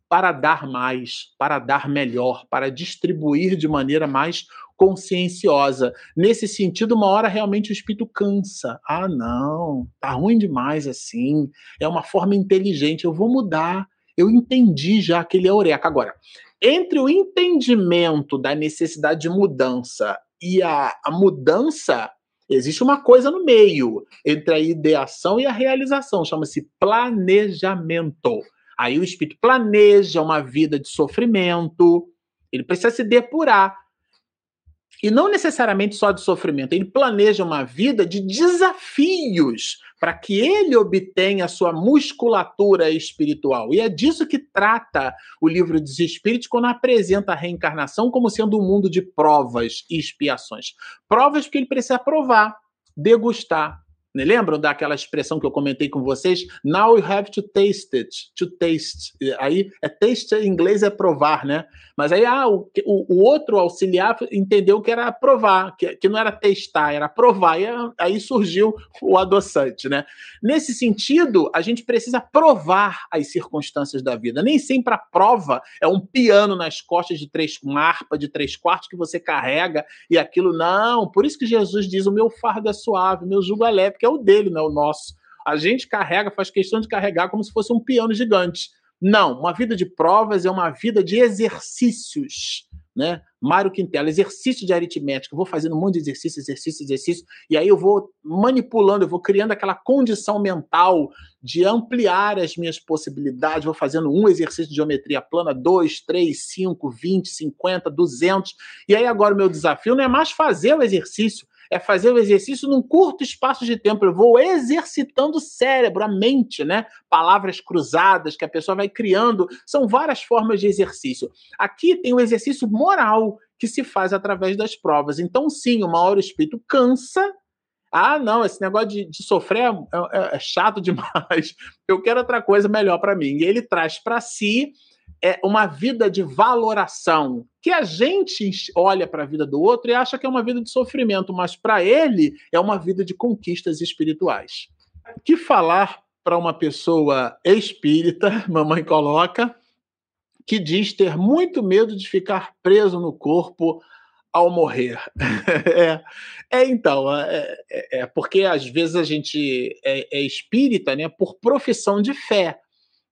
para dar mais, para dar melhor, para distribuir de maneira mais conscienciosa. Nesse sentido, uma hora realmente o espírito cansa. Ah, não, tá ruim demais assim. É uma forma inteligente, eu vou mudar. Eu entendi já que ele é eureka. Agora, entre o entendimento da necessidade de mudança e a, a mudança, existe uma coisa no meio entre a ideação e a realização, chama-se planejamento. Aí o espírito planeja uma vida de sofrimento, ele precisa se depurar. E não necessariamente só de sofrimento, ele planeja uma vida de desafios para que ele obtenha a sua musculatura espiritual. E é disso que trata o livro dos Espíritos quando apresenta a reencarnação como sendo um mundo de provas e expiações. Provas porque ele precisa provar, degustar? Lembram daquela expressão que eu comentei com vocês? Now you have to taste it. To taste. Aí, é taste em inglês é provar, né? Mas aí ah, o, o, o outro auxiliar entendeu que era provar, que, que não era testar, era provar. E aí surgiu o adoçante, né? Nesse sentido, a gente precisa provar as circunstâncias da vida. Nem sempre a prova é um piano nas costas de três, uma harpa de três quartos que você carrega e aquilo. Não, por isso que Jesus diz: o meu fardo é suave, meu jugo é leve, porque é o dele, não é o nosso. A gente carrega, faz questão de carregar como se fosse um piano gigante. Não, uma vida de provas é uma vida de exercícios né? Mário Quintela, exercício de aritmética, vou fazendo um monte de exercício, exercício, exercício, e aí eu vou manipulando, eu vou criando aquela condição mental de ampliar as minhas possibilidades, vou fazendo um exercício de geometria plana, dois, três, cinco, vinte, cinquenta, duzentos, e aí agora o meu desafio não é mais fazer o exercício, é fazer o exercício num curto espaço de tempo. Eu vou exercitando o cérebro, a mente, né? Palavras cruzadas que a pessoa vai criando. São várias formas de exercício. Aqui tem o exercício moral que se faz através das provas. Então, sim, uma hora o espírito cansa. Ah, não, esse negócio de, de sofrer é, é, é chato demais. Eu quero outra coisa melhor para mim. E ele traz para si é uma vida de valoração, que a gente olha para a vida do outro e acha que é uma vida de sofrimento, mas para ele é uma vida de conquistas espirituais. Que falar para uma pessoa espírita, mamãe coloca, que diz ter muito medo de ficar preso no corpo ao morrer. é, é, então, é, é, é, porque às vezes a gente é, é espírita né, por profissão de fé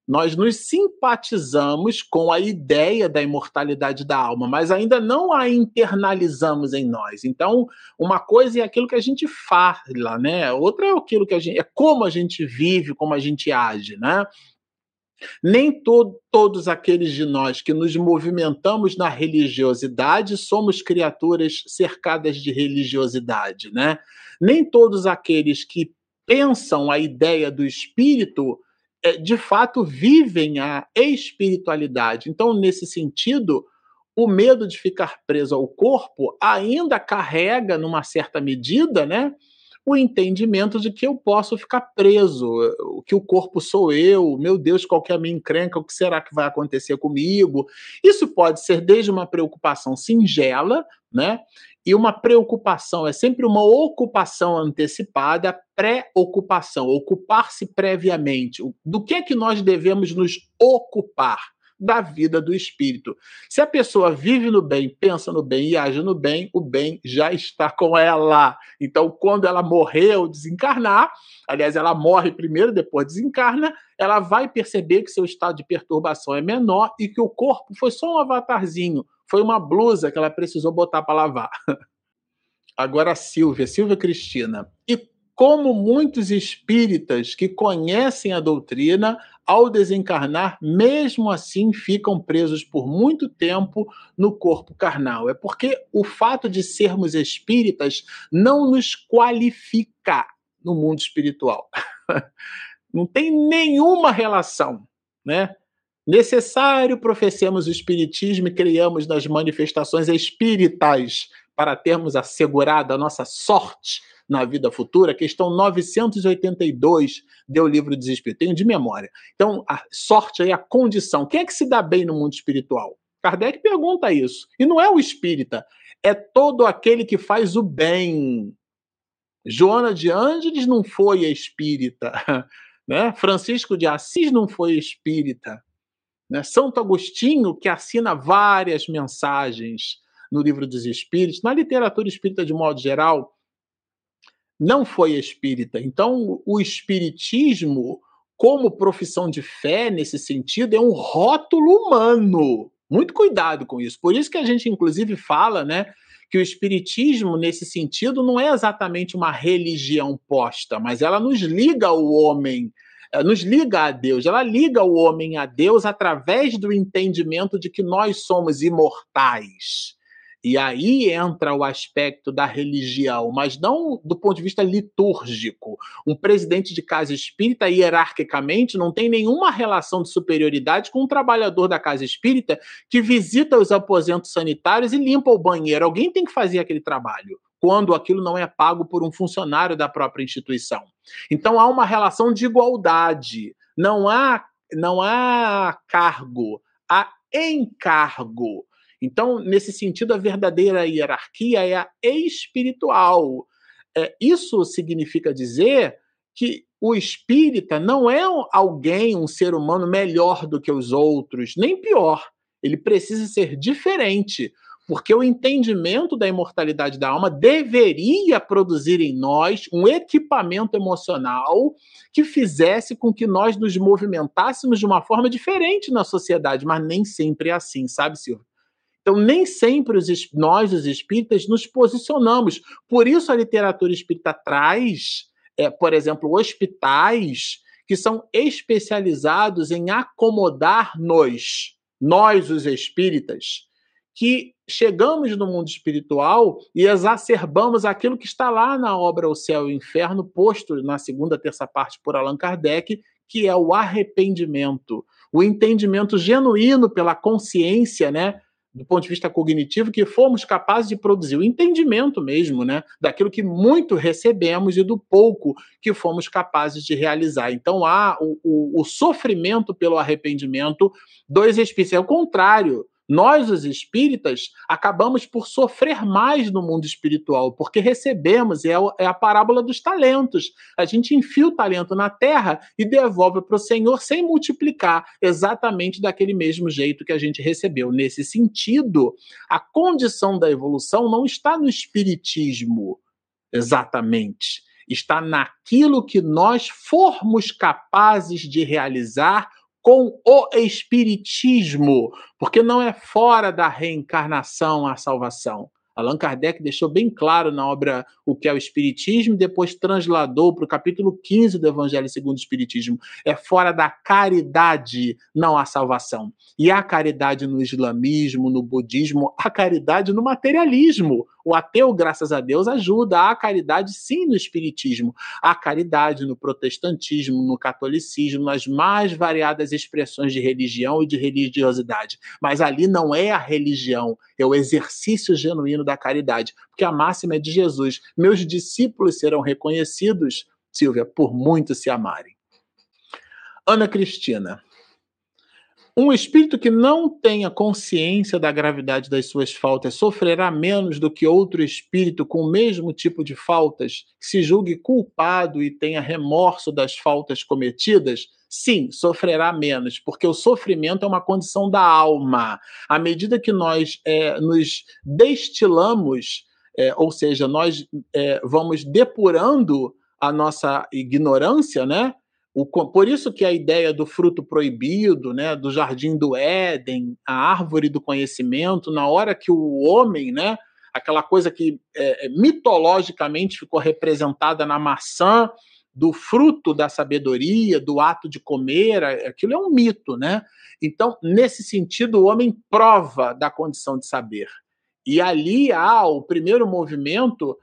nós nos simpatizamos com a ideia da imortalidade da alma, mas ainda não a internalizamos em nós. Então, uma coisa é aquilo que a gente fala, né? Outra é aquilo que a gente é como a gente vive, como a gente age, né? Nem to todos aqueles de nós que nos movimentamos na religiosidade somos criaturas cercadas de religiosidade, né? Nem todos aqueles que pensam a ideia do espírito de fato vivem a espiritualidade. Então, nesse sentido, o medo de ficar preso ao corpo ainda carrega, numa certa medida, né, o entendimento de que eu posso ficar preso, que o corpo sou eu, meu Deus, qual que é a minha encrenca, o que será que vai acontecer comigo? Isso pode ser desde uma preocupação singela, né? E uma preocupação é sempre uma ocupação antecipada, pré-ocupação, ocupar-se previamente. Do que é que nós devemos nos ocupar? Da vida do espírito. Se a pessoa vive no bem, pensa no bem e age no bem, o bem já está com ela. Então, quando ela morrer ou desencarnar, aliás, ela morre primeiro, depois desencarna, ela vai perceber que seu estado de perturbação é menor e que o corpo foi só um avatarzinho, foi uma blusa que ela precisou botar para lavar. Agora a Silvia, Silvia Cristina. E como muitos espíritas que conhecem a doutrina, ao desencarnar, mesmo assim ficam presos por muito tempo no corpo carnal. É porque o fato de sermos espíritas não nos qualifica no mundo espiritual. Não tem nenhuma relação, né? Necessário professemos o espiritismo e criamos nas manifestações espíritas para termos assegurada a nossa sorte na vida futura, questão 982 deu o livro dos Espíritos, tenho de memória. Então, a sorte é a condição. Quem é que se dá bem no mundo espiritual? Kardec pergunta isso. E não é o espírita, é todo aquele que faz o bem. Joana de Ângeles não foi espírita, né? Francisco de Assis não foi espírita, né? Santo Agostinho, que assina várias mensagens no livro dos Espíritos, na literatura espírita de modo geral, não foi espírita. Então, o espiritismo, como profissão de fé nesse sentido, é um rótulo humano. Muito cuidado com isso. Por isso que a gente, inclusive, fala, né? Que o espiritismo, nesse sentido, não é exatamente uma religião posta, mas ela nos liga ao homem nos liga a Deus, ela liga o homem a Deus através do entendimento de que nós somos imortais. E aí entra o aspecto da religião, mas não do ponto de vista litúrgico. Um presidente de casa espírita, hierarquicamente, não tem nenhuma relação de superioridade com um trabalhador da casa espírita que visita os aposentos sanitários e limpa o banheiro. Alguém tem que fazer aquele trabalho quando aquilo não é pago por um funcionário da própria instituição. Então há uma relação de igualdade. Não há, não há cargo, há encargo. Então, nesse sentido, a verdadeira hierarquia é a espiritual. É, isso significa dizer que o espírita não é alguém, um ser humano melhor do que os outros, nem pior. Ele precisa ser diferente, porque o entendimento da imortalidade da alma deveria produzir em nós um equipamento emocional que fizesse com que nós nos movimentássemos de uma forma diferente na sociedade, mas nem sempre é assim, sabe, Silvio? Então, nem sempre os, nós, os espíritas, nos posicionamos. Por isso, a literatura espírita traz, é, por exemplo, hospitais que são especializados em acomodar-nos, nós, os espíritas, que chegamos no mundo espiritual e exacerbamos aquilo que está lá na obra O Céu e o Inferno, posto na segunda, terça parte por Allan Kardec, que é o arrependimento, o entendimento genuíno pela consciência, né, do ponto de vista cognitivo, que fomos capazes de produzir o entendimento mesmo, né, daquilo que muito recebemos e do pouco que fomos capazes de realizar. Então há o, o, o sofrimento pelo arrependimento dos espíritos. É o contrário. Nós, os espíritas, acabamos por sofrer mais no mundo espiritual, porque recebemos, é, é a parábola dos talentos. A gente enfia o talento na terra e devolve para o Senhor sem multiplicar, exatamente daquele mesmo jeito que a gente recebeu. Nesse sentido, a condição da evolução não está no espiritismo, exatamente. Está naquilo que nós formos capazes de realizar com o Espiritismo, porque não é fora da reencarnação a salvação. Allan Kardec deixou bem claro na obra O que é o Espiritismo, depois transladou para o capítulo 15 do Evangelho segundo o Espiritismo. É fora da caridade, não há salvação. E há caridade no islamismo, no budismo, há caridade no materialismo. O ateu, graças a Deus, ajuda. Há caridade, sim, no espiritismo. Há caridade no protestantismo, no catolicismo, nas mais variadas expressões de religião e de religiosidade. Mas ali não é a religião, é o exercício genuíno da caridade. Porque a máxima é de Jesus: meus discípulos serão reconhecidos, Silvia, por muito se amarem. Ana Cristina, um espírito que não tenha consciência da gravidade das suas faltas sofrerá menos do que outro espírito com o mesmo tipo de faltas, que se julgue culpado e tenha remorso das faltas cometidas? Sim, sofrerá menos, porque o sofrimento é uma condição da alma. À medida que nós é, nos destilamos, é, ou seja, nós é, vamos depurando a nossa ignorância, né? O, por isso que a ideia do fruto proibido, né, do jardim do Éden, a árvore do conhecimento, na hora que o homem, né, aquela coisa que é, é mitologicamente ficou representada na maçã, do fruto da sabedoria, do ato de comer, aquilo é um mito, né? Então, nesse sentido, o homem prova da condição de saber. E ali há o primeiro movimento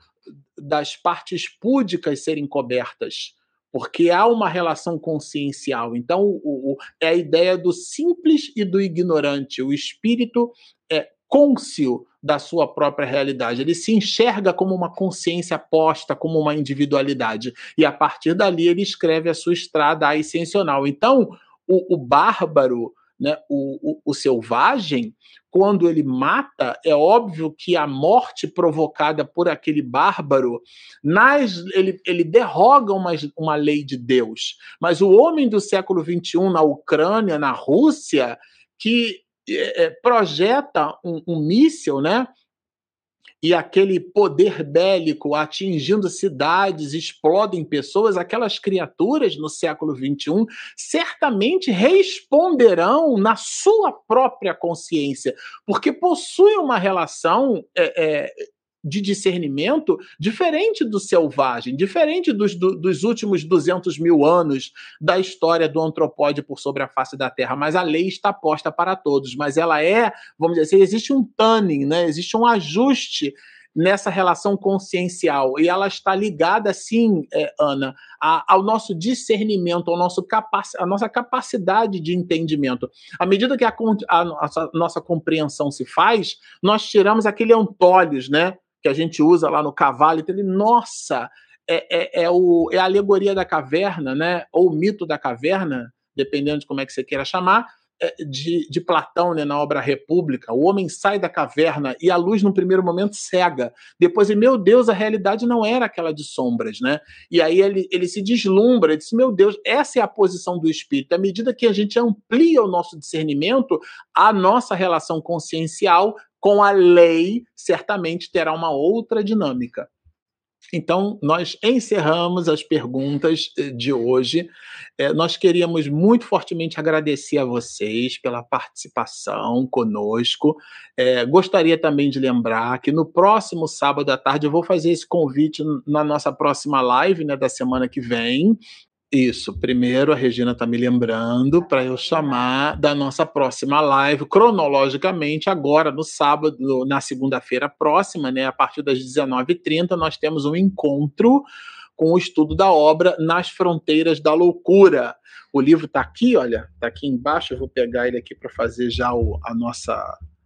das partes púdicas serem cobertas porque há uma relação consciencial. Então, o, o, é a ideia do simples e do ignorante. O espírito é côncio da sua própria realidade. Ele se enxerga como uma consciência posta, como uma individualidade. E a partir dali ele escreve a sua estrada ascensional. Então, o, o bárbaro, né, o, o, o selvagem, quando ele mata, é óbvio que a morte provocada por aquele bárbaro, nas, ele, ele derroga uma, uma lei de Deus. Mas o homem do século XXI na Ucrânia, na Rússia, que é, é projeta um, um míssil, né? E aquele poder bélico atingindo cidades, explodem pessoas, aquelas criaturas no século XXI certamente responderão na sua própria consciência, porque possuem uma relação é, é, de discernimento diferente do selvagem, diferente dos, do, dos últimos 200 mil anos da história do antropóide por sobre a face da Terra. Mas a lei está posta para todos, mas ela é, vamos dizer assim, existe um tanning, né? existe um ajuste nessa relação consciencial. E ela está ligada, sim, é, Ana, a, ao nosso discernimento, ao nosso capac, a nossa capacidade de entendimento. À medida que a, a, a nossa compreensão se faz, nós tiramos aquele antólogos, né? Que a gente usa lá no cavalo, então ele, nossa, é, é, é, o, é a alegoria da caverna, né? Ou o mito da caverna, dependendo de como é que você queira chamar, de, de Platão, né, na obra República. O homem sai da caverna e a luz, no primeiro momento, cega. Depois, meu Deus, a realidade não era aquela de sombras, né? E aí ele, ele se deslumbra, diz: Meu Deus, essa é a posição do espírito. À medida que a gente amplia o nosso discernimento, a nossa relação consciencial com a lei certamente terá uma outra dinâmica. Então, nós encerramos as perguntas eh, de hoje. É, nós queríamos muito fortemente agradecer a vocês pela participação conosco. É, gostaria também de lembrar que no próximo sábado à tarde eu vou fazer esse convite na nossa próxima live né, da semana que vem. Isso, primeiro a Regina está me lembrando para eu chamar da nossa próxima live, cronologicamente, agora no sábado, na segunda-feira próxima, né, a partir das 19h30, nós temos um encontro com o estudo da obra Nas Fronteiras da Loucura. O livro está aqui, olha, está aqui embaixo, eu vou pegar ele aqui para fazer já o, a, nossa,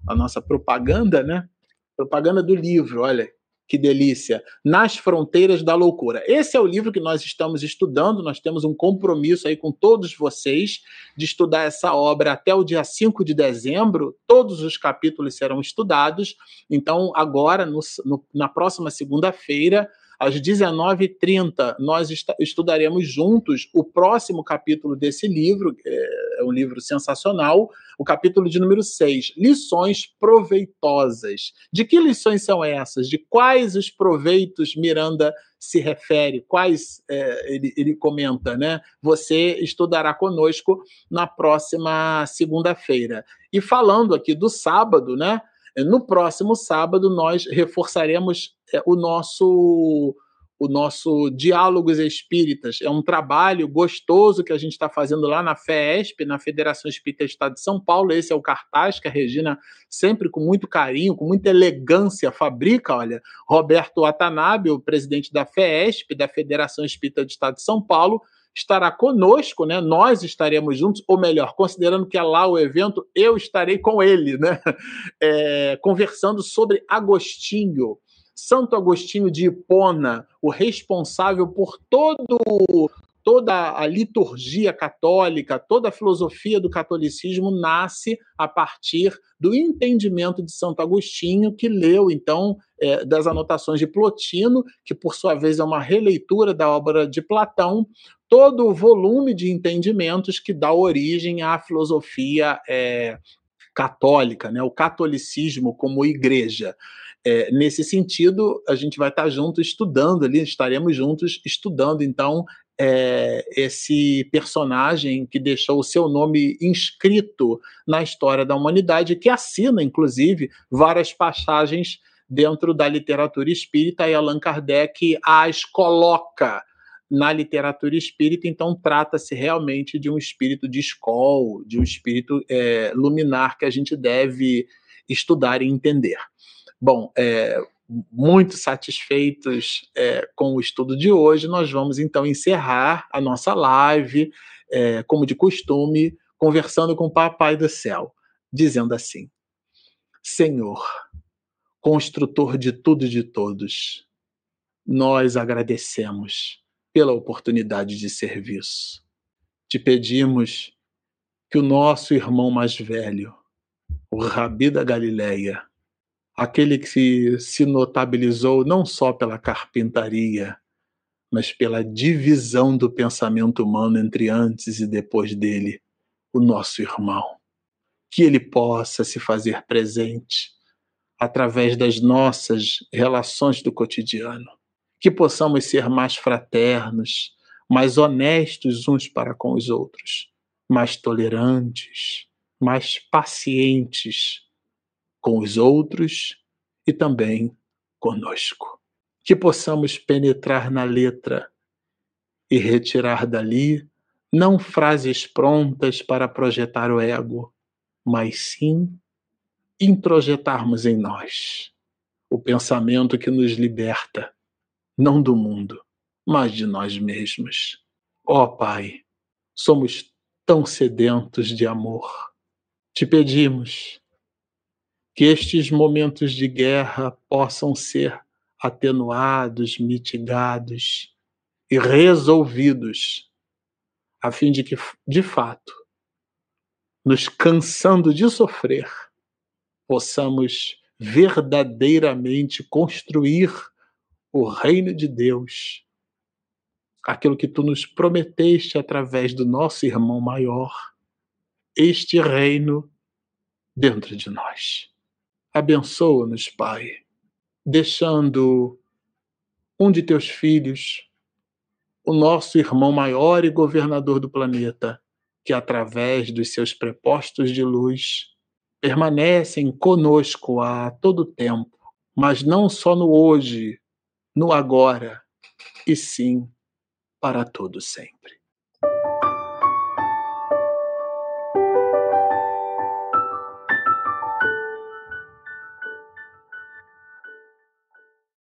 a nossa propaganda, né? Propaganda do livro, olha, que delícia! Nas Fronteiras da Loucura. Esse é o livro que nós estamos estudando, nós temos um compromisso aí com todos vocês de estudar essa obra até o dia 5 de dezembro. Todos os capítulos serão estudados. Então, agora, no, no, na próxima segunda-feira, às 19h30, nós estudaremos juntos o próximo capítulo desse livro, é, é um livro sensacional, o capítulo de número 6, Lições Proveitosas. De que lições são essas? De quais os proveitos Miranda se refere? Quais é, ele, ele comenta, né? Você estudará conosco na próxima segunda-feira. E falando aqui do sábado, né? No próximo sábado, nós reforçaremos é, o nosso o nosso Diálogos Espíritas. É um trabalho gostoso que a gente está fazendo lá na FESP, na Federação Espírita Estado de São Paulo. Esse é o cartaz que a Regina, sempre com muito carinho, com muita elegância, fabrica. Olha, Roberto Watanabe, o presidente da FESP, da Federação Espírita do Estado de São Paulo, estará conosco, né? Nós estaremos juntos, ou melhor, considerando que é lá o evento, eu estarei com ele, né? É, conversando sobre Agostinho. Santo Agostinho de Hipona, o responsável por todo toda a liturgia católica, toda a filosofia do catolicismo nasce a partir do entendimento de Santo Agostinho, que leu, então, é, das anotações de Plotino, que por sua vez é uma releitura da obra de Platão, todo o volume de entendimentos que dá origem à filosofia é, católica, né, o catolicismo como igreja. É, nesse sentido, a gente vai estar junto estudando ali, estaremos juntos estudando, então, é, esse personagem que deixou o seu nome inscrito na história da humanidade, que assina, inclusive, várias passagens dentro da literatura espírita, e Allan Kardec as coloca na literatura espírita, então trata-se realmente de um espírito de escola, de um espírito é, luminar que a gente deve estudar e entender. Bom, é, muito satisfeitos é, com o estudo de hoje, nós vamos então encerrar a nossa live, é, como de costume, conversando com o Papai do Céu, dizendo assim: Senhor, construtor de tudo e de todos, nós agradecemos pela oportunidade de serviço. Te pedimos que o nosso irmão mais velho, o Rabi da Galileia, aquele que se notabilizou não só pela carpintaria, mas pela divisão do pensamento humano entre antes e depois dele, o nosso irmão. Que ele possa se fazer presente através das nossas relações do cotidiano que possamos ser mais fraternos, mais honestos uns para com os outros, mais tolerantes, mais pacientes com os outros e também conosco. Que possamos penetrar na letra e retirar dali não frases prontas para projetar o ego, mas sim introjetarmos em nós o pensamento que nos liberta não do mundo, mas de nós mesmos. Ó oh, Pai, somos tão sedentos de amor. Te pedimos que estes momentos de guerra possam ser atenuados, mitigados e resolvidos, a fim de que, de fato, nos cansando de sofrer, possamos verdadeiramente construir o reino de Deus, aquilo que tu nos prometeste através do nosso irmão maior, este reino dentro de nós. Abençoa-nos, Pai, deixando um de teus filhos, o nosso irmão maior e governador do planeta, que através dos seus prepostos de luz permanecem conosco a todo tempo, mas não só no hoje, no agora, e sim para todo sempre.